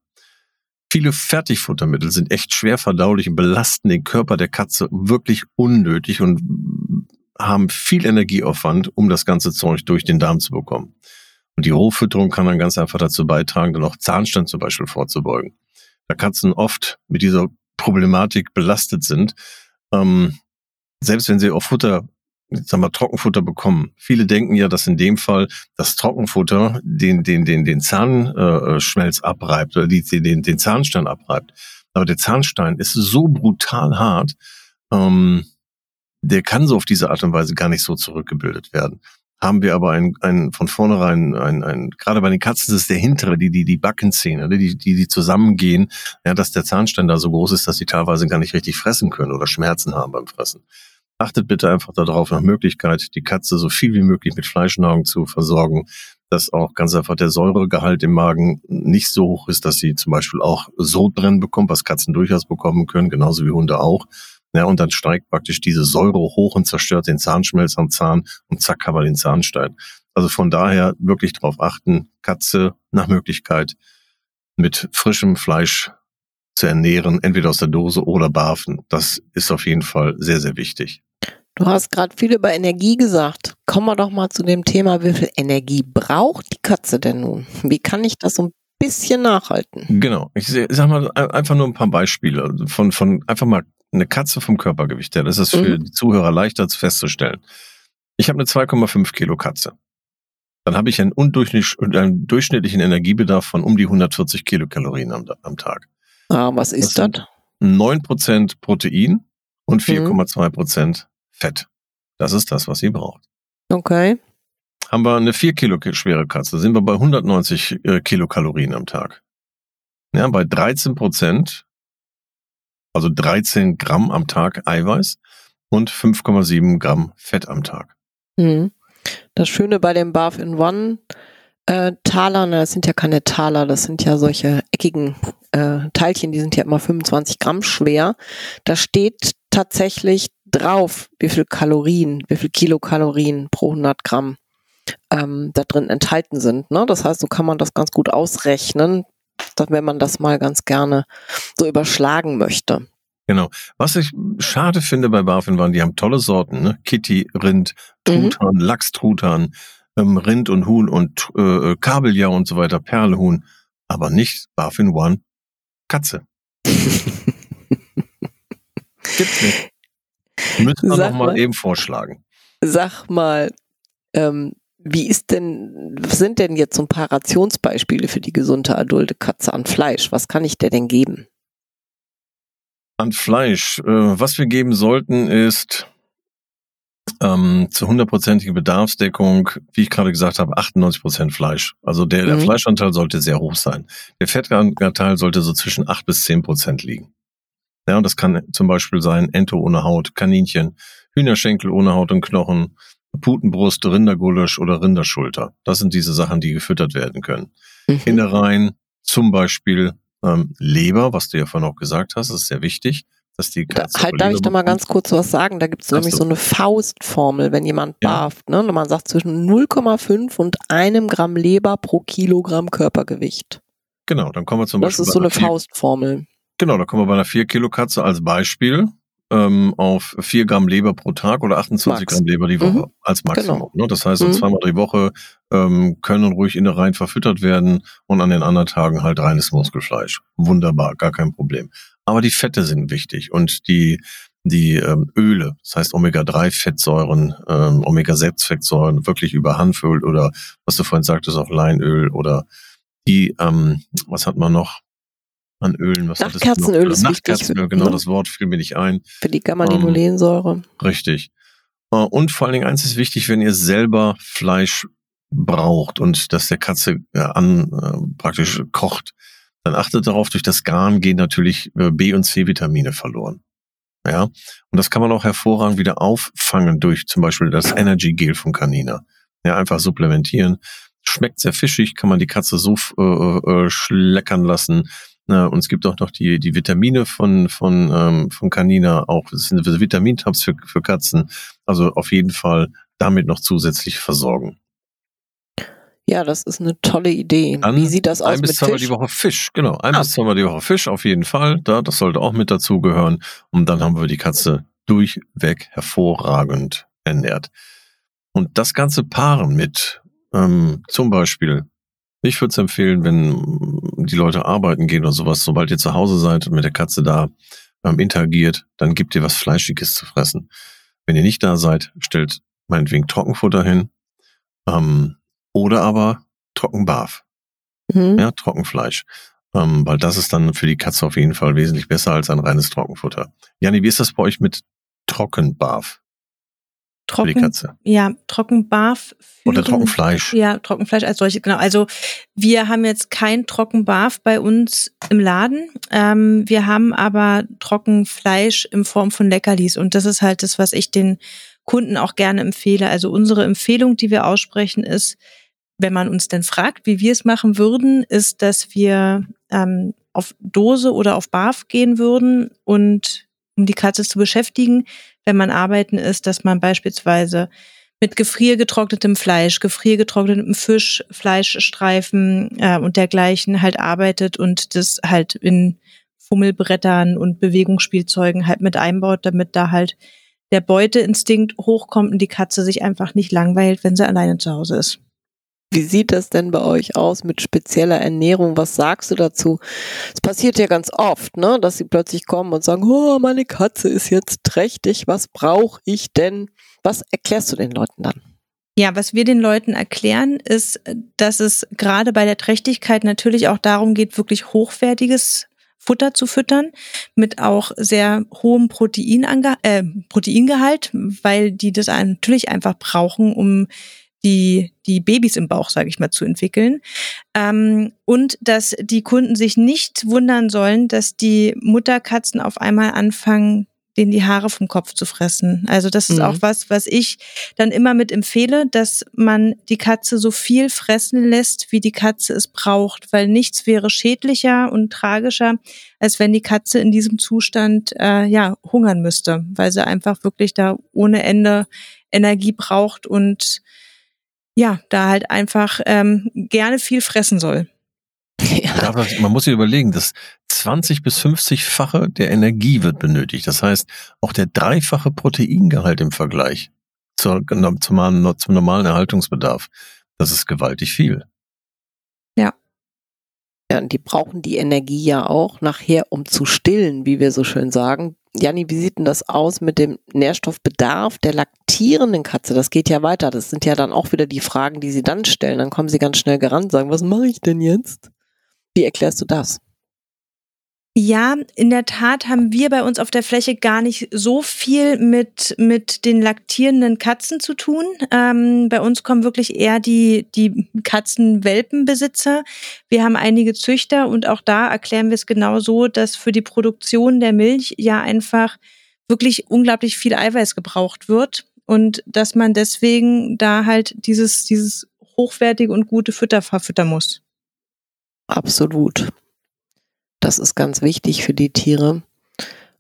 Viele Fertigfuttermittel sind echt schwer verdaulich und belasten den Körper der Katze wirklich unnötig und haben viel Energieaufwand, um das ganze Zeug durch den Darm zu bekommen. Und die Rohfütterung kann dann ganz einfach dazu beitragen, dann auch Zahnstand zum Beispiel vorzubeugen. Da Katzen oft mit dieser Problematik belastet sind, ähm, selbst wenn sie auf Futter, sagen wir Trockenfutter bekommen. Viele denken ja, dass in dem Fall das Trockenfutter den, den, den, den Zahnschmelz abreibt oder die, den, den Zahnstein abreibt. Aber der Zahnstein ist so brutal hart, ähm, der kann so auf diese Art und Weise gar nicht so zurückgebildet werden haben wir aber ein, ein von vornherein ein, ein gerade bei den Katzen ist es der hintere, die die die Backenzähne, ne, die die die zusammengehen, ja, dass der Zahnstein da so groß ist, dass sie teilweise gar nicht richtig fressen können oder Schmerzen haben beim Fressen. Achtet bitte einfach darauf nach Möglichkeit, die Katze so viel wie möglich mit Fleischnahrung zu versorgen, dass auch ganz einfach der Säuregehalt im Magen nicht so hoch ist, dass sie zum Beispiel auch Sodbrennen bekommt, was Katzen durchaus bekommen können, genauso wie Hunde auch. Ja, und dann steigt praktisch diese Säure hoch und zerstört den Zahnschmelz am Zahn und zack haben wir den Zahnstein. Also von daher wirklich darauf achten, Katze nach Möglichkeit mit frischem Fleisch zu ernähren, entweder aus der Dose oder barfen. Das ist auf jeden Fall sehr, sehr wichtig. Du hast gerade viel über Energie gesagt. Kommen wir doch mal zu dem Thema, wie viel Energie braucht die Katze denn nun? Wie kann ich das so ein bisschen nachhalten? Genau. Ich sag mal einfach nur ein paar Beispiele von, von einfach mal eine Katze vom Körpergewicht her. Das ist für mhm. die Zuhörer leichter festzustellen. Ich habe eine 2,5 Kilo Katze. Dann habe ich einen, einen, durchschnittlichen Energiebedarf von um die 140 Kilokalorien am, am Tag. Ah, was ist das? das? 9% Protein und 4,2% mhm. Fett. Das ist das, was sie braucht. Okay. Haben wir eine 4 Kilo schwere Katze, sind wir bei 190 äh, Kilokalorien am Tag. Ja, bei 13 Prozent also 13 Gramm am Tag Eiweiß und 5,7 Gramm Fett am Tag. Mhm. Das Schöne bei dem Bath in One äh, Taler, ne, das sind ja keine Taler, das sind ja solche eckigen äh, Teilchen, die sind ja immer 25 Gramm schwer. Da steht tatsächlich drauf, wie viel Kalorien, wie viel Kilokalorien pro 100 Gramm ähm, da drin enthalten sind. Ne? Das heißt, so kann man das ganz gut ausrechnen, wenn man das mal ganz gerne so überschlagen möchte. Genau. Was ich schade finde bei BaFin waren, die haben tolle Sorten, ne? Kitty, Rind, Mhm. Truthahn, Lachstruthahn, ähm, Rind und Huhn und äh, Kabeljau und so weiter, Perlhuhn, aber nicht BaFin One Katze. Gibt's nicht. Müssen wir Sag noch mal mal. eben vorschlagen. Sag mal, ähm, wie ist denn, was sind denn jetzt so ein paar Rationsbeispiele für die gesunde adulte Katze an Fleisch? Was kann ich der denn geben? An Fleisch. Äh, was wir geben sollten, ist ähm, zu hundertprozentiger Bedarfsdeckung, wie ich gerade gesagt habe, 98 Prozent Fleisch. Also der, der Mhm. Fleischanteil sollte sehr hoch sein. Der Fettanteil sollte so zwischen 8 bis 10 Prozent liegen. Ja, und das kann zum Beispiel sein Ento ohne Haut, Kaninchen, Hühnerschenkel ohne Haut und Knochen, Putenbrust, Rindergulasch oder Rinderschulter. Das sind diese Sachen, die gefüttert werden können. Mhm. Innereien, zum Beispiel ähm, Leber, was du ja vorhin auch gesagt hast, ist sehr wichtig, dass die Da, Katze halt, darf ich da mal ganz kurz was sagen? Da gibt es nämlich so eine Faustformel, wenn jemand Ja. barft. Ne? Und man sagt zwischen 0,5 und einem Gramm Leber pro Kilogramm Körpergewicht. Genau, dann kommen wir zum Das Beispiel ist so bei eine Faustformel. Genau, da kommen wir bei einer 4 Kilo Katze als Beispiel ähm, auf 4 Gramm Leber pro Tag oder 28 Max. Gramm Leber die Woche Mhm. als Maximum. Genau. Ne? Das heißt, so Mhm. zweimal die Woche ähm, können ruhig Innereien verfüttert werden und an den anderen Tagen halt reines Muskelfleisch. Wunderbar, gar kein Problem. Aber die Fette sind wichtig und die die ähm, Öle, das heißt Omega-3-Fettsäuren, ähm, Omega-6-Fettsäuren, wirklich über Hanföl oder was du vorhin sagtest, auch Leinöl oder die, ähm, was hat man noch an Ölen? Was? Nachtkerzenöl ist wichtig, Nachtkerzenöl, genau, ne? das Wort fiel mir nicht ein. Für die Gamma-Linolensäure. Richtig. Äh, Und vor allen Dingen eins ist wichtig, wenn ihr selber Fleisch braucht und das der Katze äh, an äh, praktisch kocht, dann achtet darauf, durch das Garen gehen natürlich äh, B- und C-Vitamine verloren. Ja, und das kann man auch hervorragend wieder auffangen durch zum Beispiel das Energy Gel von Canina. Ja, einfach supplementieren. Schmeckt sehr fischig, kann man die Katze so äh, äh, schleckern lassen. Äh, und es gibt auch noch die, die Vitamine von, von, ähm, von Canina, auch das sind Vitamintabs für, für Katzen. Also auf jeden Fall damit noch zusätzlich versorgen. Ja, das ist eine tolle Idee. Dann Wie sieht das aus Ein bis zweimal Fisch? die Woche Fisch, genau. Ein Ah. bis zweimal die Woche Fisch auf jeden Fall. Da, das sollte auch mit dazugehören. Und dann haben wir die Katze durchweg hervorragend ernährt. Und das Ganze paaren mit ähm, zum Beispiel, ich würde es empfehlen, wenn die Leute arbeiten gehen oder sowas, sobald ihr zu Hause seid und mit der Katze da ähm, interagiert, dann gebt ihr was Fleischiges zu fressen. Wenn ihr nicht da seid, stellt meinetwegen Trockenfutter hin ähm, oder aber Trockenbarf Mhm. ja, Trockenfleisch. Ähm, weil das ist dann für die Katze auf jeden Fall wesentlich besser als ein reines Trockenfutter. Jani, wie ist das bei euch mit Trockenbarf für die Trocken, Katze? ja, Trockenbarf. Oder Trockenfleisch? Ja, Trockenfleisch als solches, genau. Also wir haben jetzt kein Trockenbarf bei uns im Laden. Ähm, wir haben aber Trockenfleisch in Form von Leckerlis. Und das ist halt das, was ich den Kunden auch gerne empfehle. Also unsere Empfehlung, die wir aussprechen, ist, wenn man uns denn fragt, wie wir es machen würden, ist, dass wir ähm, auf Dose oder auf Barf gehen würden und um die Katze zu beschäftigen, wenn man arbeiten ist, dass man beispielsweise mit gefriergetrocknetem Fleisch, gefriergetrocknetem Fisch, Fleischstreifen äh, und dergleichen halt arbeitet und das halt in Fummelbrettern und Bewegungsspielzeugen halt mit einbaut, damit da halt der Beuteinstinkt hochkommt und die Katze sich einfach nicht langweilt, wenn sie alleine zu Hause ist. Wie sieht das denn bei euch aus mit spezieller Ernährung? Was sagst du dazu? Es passiert ja ganz oft, ne, dass sie plötzlich kommen und sagen, oh, meine Katze ist jetzt trächtig, was brauche ich denn? Was erklärst du den Leuten dann? Ja, was wir den Leuten erklären, ist, dass es gerade bei der Trächtigkeit natürlich auch darum geht, wirklich hochwertiges Futter zu füttern, mit auch sehr hohem Proteinange äh, Proteingehalt, weil die das natürlich einfach brauchen, um die, die Babys im Bauch, sage ich mal, zu entwickeln. Ähm, und dass die Kunden sich nicht wundern sollen, dass die Mutterkatzen auf einmal anfangen, denen die Haare vom Kopf zu fressen. Also das ist Mhm. auch was, was ich dann immer mit empfehle, dass man die Katze so viel fressen lässt, wie die Katze es braucht, weil nichts wäre schädlicher und tragischer, als wenn die Katze in diesem Zustand äh, ja hungern müsste, weil sie einfach wirklich da ohne Ende Energie braucht und ja, da halt einfach ähm, gerne viel fressen soll. Ja. Man muss sich überlegen, dass 20 bis 50-fache der Energie wird benötigt. Das heißt, auch der dreifache Proteingehalt im Vergleich zur, zum, zum normalen Erhaltungsbedarf. Das ist gewaltig viel. Ja. Und die brauchen die Energie ja auch nachher, um zu stillen, wie wir so schön sagen. Janni, wie sieht denn das aus mit dem Nährstoffbedarf der laktierenden Katze? Das geht ja weiter. Das sind ja dann auch wieder die Fragen, die sie dann stellen. Dann kommen sie ganz schnell gerannt und sagen, was mache ich denn jetzt? Wie erklärst du das? Ja, in der Tat haben wir bei uns auf der Fläche gar nicht so viel mit, mit den laktierenden Katzen zu tun. Ähm, bei uns kommen wirklich eher die, die Katzenwelpenbesitzer. Wir haben einige Züchter und auch da erklären wir es genau so, dass für die Produktion der Milch ja einfach wirklich unglaublich viel Eiweiß gebraucht wird und dass man deswegen da halt dieses, dieses hochwertige und gute Futter verfüttern muss. Absolut. Das ist ganz wichtig für die Tiere.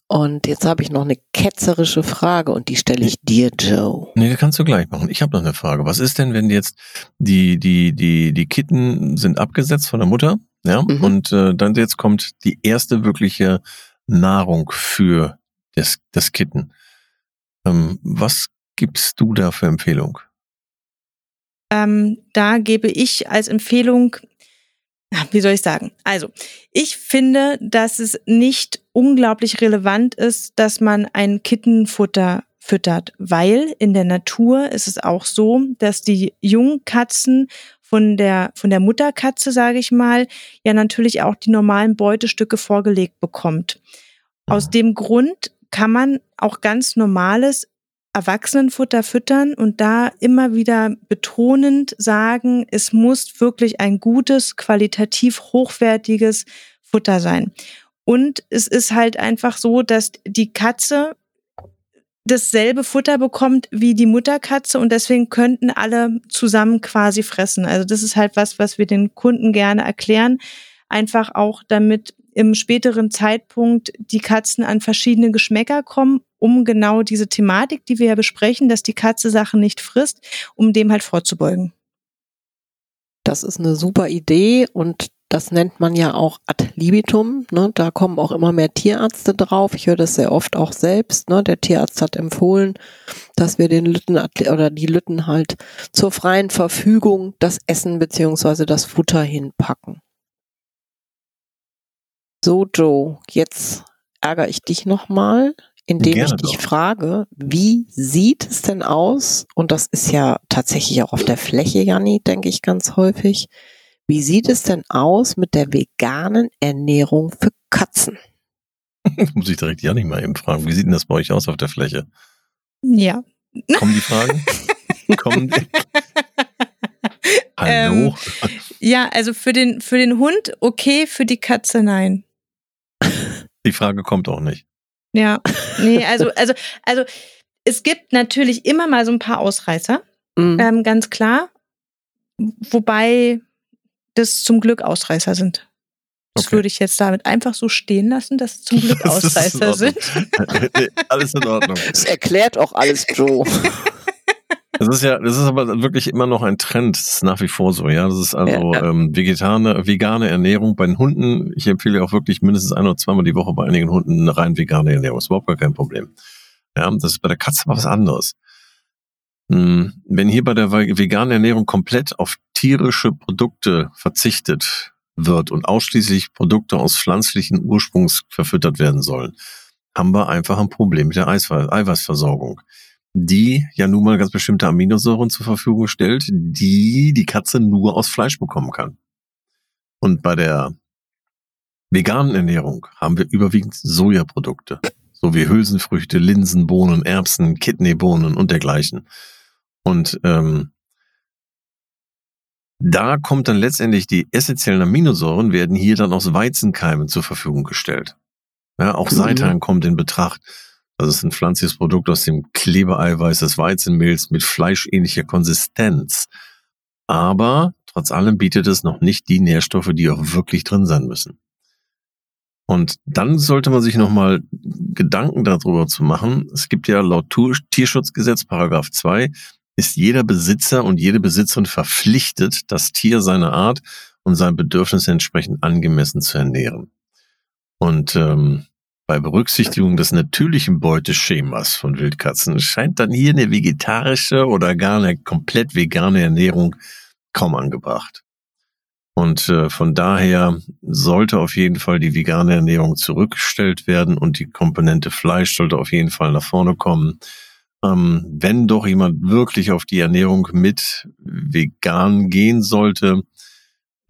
Und jetzt habe ich noch eine ketzerische Frage und die stelle ich dir, Joe. Nee, das kannst du gleich machen. Ich habe noch eine Frage. Was ist denn, wenn jetzt die, die, die, die Kitten sind abgesetzt von der Mutter, ja, mhm. und äh, dann jetzt kommt die erste wirkliche Nahrung für das, das Kitten. Ähm, was gibst du da für Empfehlung? Ähm, da gebe ich als Empfehlung wie soll ich sagen? Also, ich finde, dass es nicht unglaublich relevant ist, dass man ein Kittenfutter füttert, weil in der Natur ist es auch so, dass die Jungkatzen von der, von der Mutterkatze, sage ich mal, ja natürlich auch die normalen Beutestücke vorgelegt bekommt. Aus dem Grund kann man auch ganz normales Erwachsenenfutter füttern und da immer wieder betonend sagen, es muss wirklich ein gutes, qualitativ hochwertiges Futter sein. Und es ist halt einfach so, dass die Katze dasselbe Futter bekommt wie die Mutterkatze und deswegen könnten alle zusammen quasi fressen. Also das ist halt was, was wir den Kunden gerne erklären. Einfach auch damit im späteren Zeitpunkt die Katzen an verschiedene Geschmäcker kommen, um genau diese Thematik, die wir ja besprechen, dass die Katze Sachen nicht frisst, um dem halt vorzubeugen. Das ist eine super Idee und das nennt man ja auch ad libitum. Ne? Da kommen auch immer mehr Tierärzte drauf. Ich höre das sehr oft auch selbst. Ne? Der Tierarzt hat empfohlen, dass wir den Lütten oder die Lütten halt zur freien Verfügung das Essen beziehungsweise das Futter hinpacken. So, Joe, jetzt ärgere ich dich nochmal, indem Gerne ich dich doch. frage, wie sieht es denn aus? Und das ist ja tatsächlich auch auf der Fläche, Janni, denke ich ganz häufig. Wie sieht es denn aus mit der veganen Ernährung für Katzen? Muss ich direkt Janni mal eben fragen. Wie sieht denn das bei euch aus auf der Fläche? Ja. Kommen die Fragen? Kommen die? Hallo? Ähm, ja, also für den, für den Hund okay, für die Katze nein. Die Frage kommt auch nicht. Ja, nee, also, also, also es gibt natürlich immer mal so ein paar Ausreißer, mhm. ähm, ganz klar. Wobei das zum Glück Ausreißer sind. Das okay. würde ich jetzt damit einfach so stehen lassen, dass es zum Glück Ausreißer sind. alles in Ordnung. Das erklärt auch alles, Joe. Das ist ja, das ist aber wirklich immer noch ein Trend. Das ist nach wie vor so, ja. Das ist also ja. Ähm, vegetane, vegane Ernährung bei den Hunden. Ich empfehle auch wirklich mindestens ein oder zweimal die Woche bei einigen Hunden eine rein vegane Ernährung. Das ist überhaupt gar kein Problem. Ja, das ist bei der Katze aber was anderes. Hm, wenn hier bei der veganen Ernährung komplett auf tierische Produkte verzichtet wird und ausschließlich Produkte aus pflanzlichen Ursprungs verfüttert werden sollen, haben wir einfach ein Problem mit der Eiweißversorgung die ja nun mal ganz bestimmte Aminosäuren zur Verfügung stellt, die die Katze nur aus Fleisch bekommen kann. Und bei der veganen Ernährung haben wir überwiegend Sojaprodukte, so wie Hülsenfrüchte, Linsen, Bohnen, Erbsen, Kidneybohnen und dergleichen. Und ähm, da kommt dann letztendlich die essentiellen Aminosäuren werden hier dann aus Weizenkeimen zur Verfügung gestellt. Ja, auch mhm. Seitan kommt in Betracht. Das ist ein pflanzliches Produkt aus dem Klebeeiweiß des Weizenmehls mit fleischähnlicher Konsistenz. Aber trotz allem bietet es noch nicht die Nährstoffe, die auch wirklich drin sein müssen. Und dann sollte man sich nochmal Gedanken darüber zu machen. Es gibt ja laut Tierschutzgesetz, Paragraph 2, ist jeder Besitzer und jede Besitzerin verpflichtet, das Tier seiner Art und sein Bedürfnis entsprechend angemessen zu ernähren. Und ähm, bei Berücksichtigung des natürlichen Beuteschemas von Wildkatzen scheint dann hier eine vegetarische oder gar eine komplett vegane Ernährung kaum angebracht. Und äh, von daher sollte auf jeden Fall die vegane Ernährung zurückgestellt werden und die Komponente Fleisch sollte auf jeden Fall nach vorne kommen. Ähm, wenn doch jemand wirklich auf die Ernährung mit vegan gehen sollte,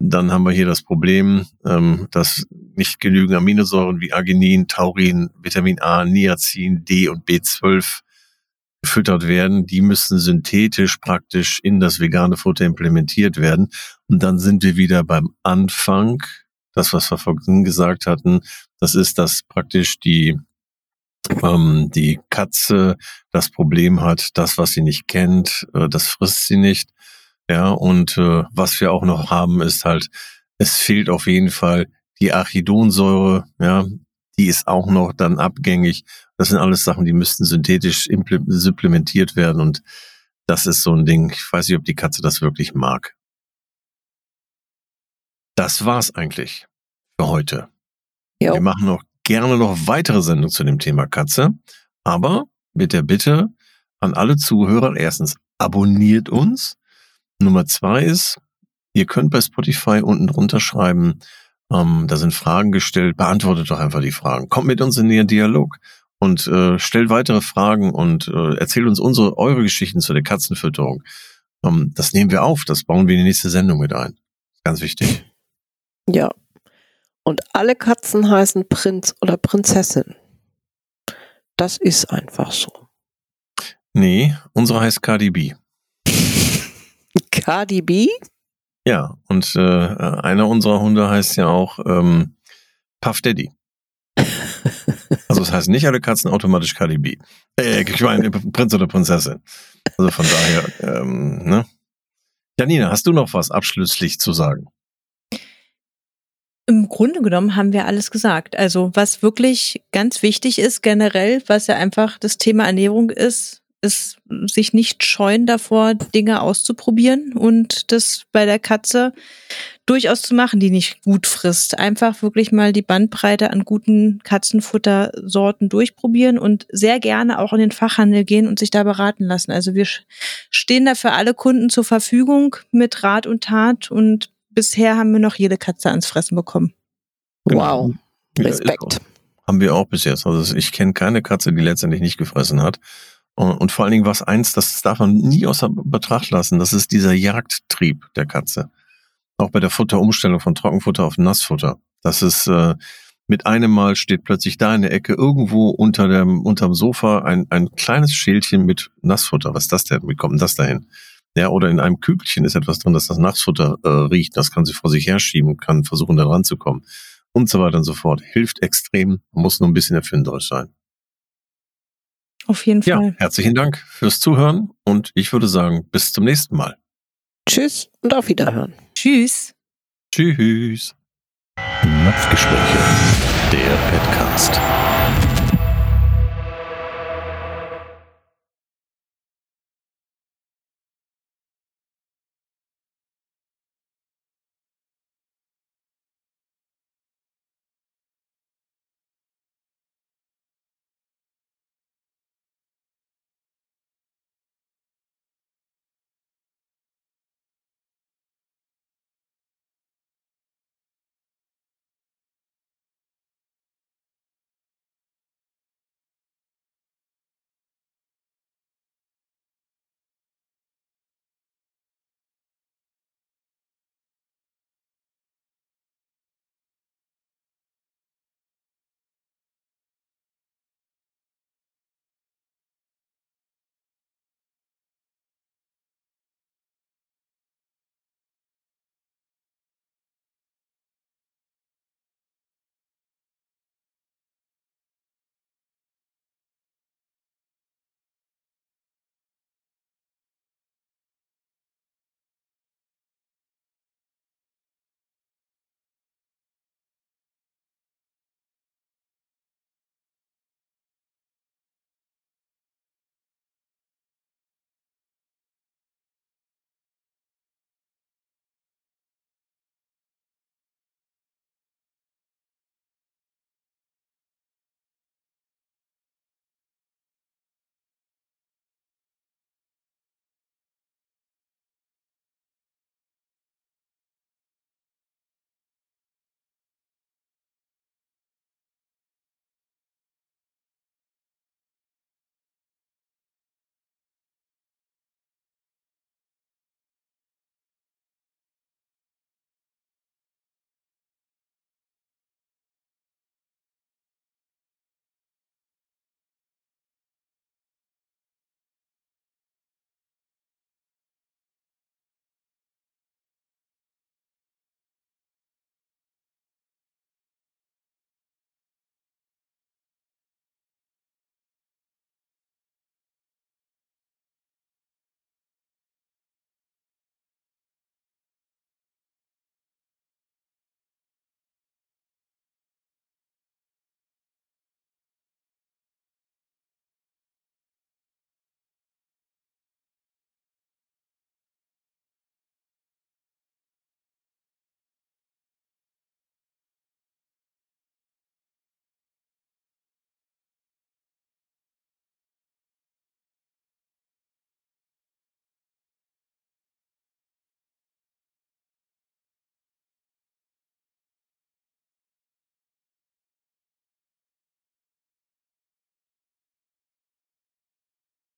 dann haben wir hier das Problem, ähm, dass nicht genügend Aminosäuren wie Arginin, Taurin, Vitamin A, Niacin, D und B12 gefüttert werden. Die müssen synthetisch praktisch in das vegane Futter implementiert werden. Und dann sind wir wieder beim Anfang. Das, was wir vorhin gesagt hatten, das ist, dass praktisch die ähm, die Katze das Problem hat, das, was sie nicht kennt, äh, das frisst sie nicht. Ja, und äh, was wir auch noch haben, ist halt, es fehlt auf jeden Fall die Archidonsäure, ja, die ist auch noch dann abgängig. Das sind alles Sachen, die müssten synthetisch supplementiert werden und das ist so ein Ding. Ich weiß nicht, ob die Katze das wirklich mag. Das war's eigentlich für heute. Jo. Wir machen noch gerne noch weitere Sendungen zu dem Thema Katze, aber mit der Bitte an alle Zuhörer, erstens abonniert uns, Nummer zwei ist, ihr könnt bei Spotify unten drunter schreiben, ähm, da sind Fragen gestellt, beantwortet doch einfach die Fragen. Kommt mit uns in den Dialog und äh, stellt weitere Fragen und äh, erzählt uns unsere eure Geschichten zu der Katzenfütterung. Ähm, das nehmen wir auf, das bauen wir in die nächste Sendung mit ein. Ganz wichtig. Ja. Und alle Katzen heißen Prinz oder Prinzessin. Das ist einfach so. Nee, unsere heißt KDB. Cardi B? Ja, und äh, einer unserer Hunde heißt ja auch ähm, Puff Daddy. also das heißt nicht alle Katzen automatisch Cardi B. Äh, ich meine Prinz oder Prinzessin. Also von daher, ähm, ne? Janina, hast du noch was abschließlich zu sagen? Im Grunde genommen haben wir alles gesagt. Also was wirklich ganz wichtig ist generell, was ja einfach das Thema Ernährung ist, ist sich nicht scheuen davor, Dinge auszuprobieren und das bei der Katze durchaus zu machen, die nicht gut frisst. Einfach wirklich mal die Bandbreite an guten Katzenfuttersorten durchprobieren und sehr gerne auch in den Fachhandel gehen und sich da beraten lassen. Also wir stehen da für alle Kunden zur Verfügung mit Rat und Tat und bisher haben wir noch jede Katze ans Fressen bekommen. Wow. Respekt. Ja, haben wir auch bis jetzt. Also ich kenne keine Katze, die letztendlich nicht gefressen hat. Und vor allen Dingen was eins, das darf man nie außer Betracht lassen, das ist dieser Jagdtrieb der Katze. Auch bei der Futterumstellung von Trockenfutter auf Nassfutter. Das ist äh, mit einem Mal steht plötzlich da in der Ecke irgendwo unter dem unterm Sofa ein, ein kleines Schälchen mit Nassfutter. Was ist das denn? Wie kommt denn das dahin? Ja, oder in einem Kügelchen ist etwas drin, dass das Nassfutter äh, riecht. Das kann sie vor sich herschieben, kann versuchen, da dran zu kommen. Und so weiter und so fort. Hilft extrem, muss nur ein bisschen erfinderisch sein. Auf jeden Fall. Ja, herzlichen Dank fürs Zuhören und ich würde sagen, bis zum nächsten Mal. Tschüss und auf Wiederhören. Tschüss. Tschüss. Napfgespräche, der Podcast.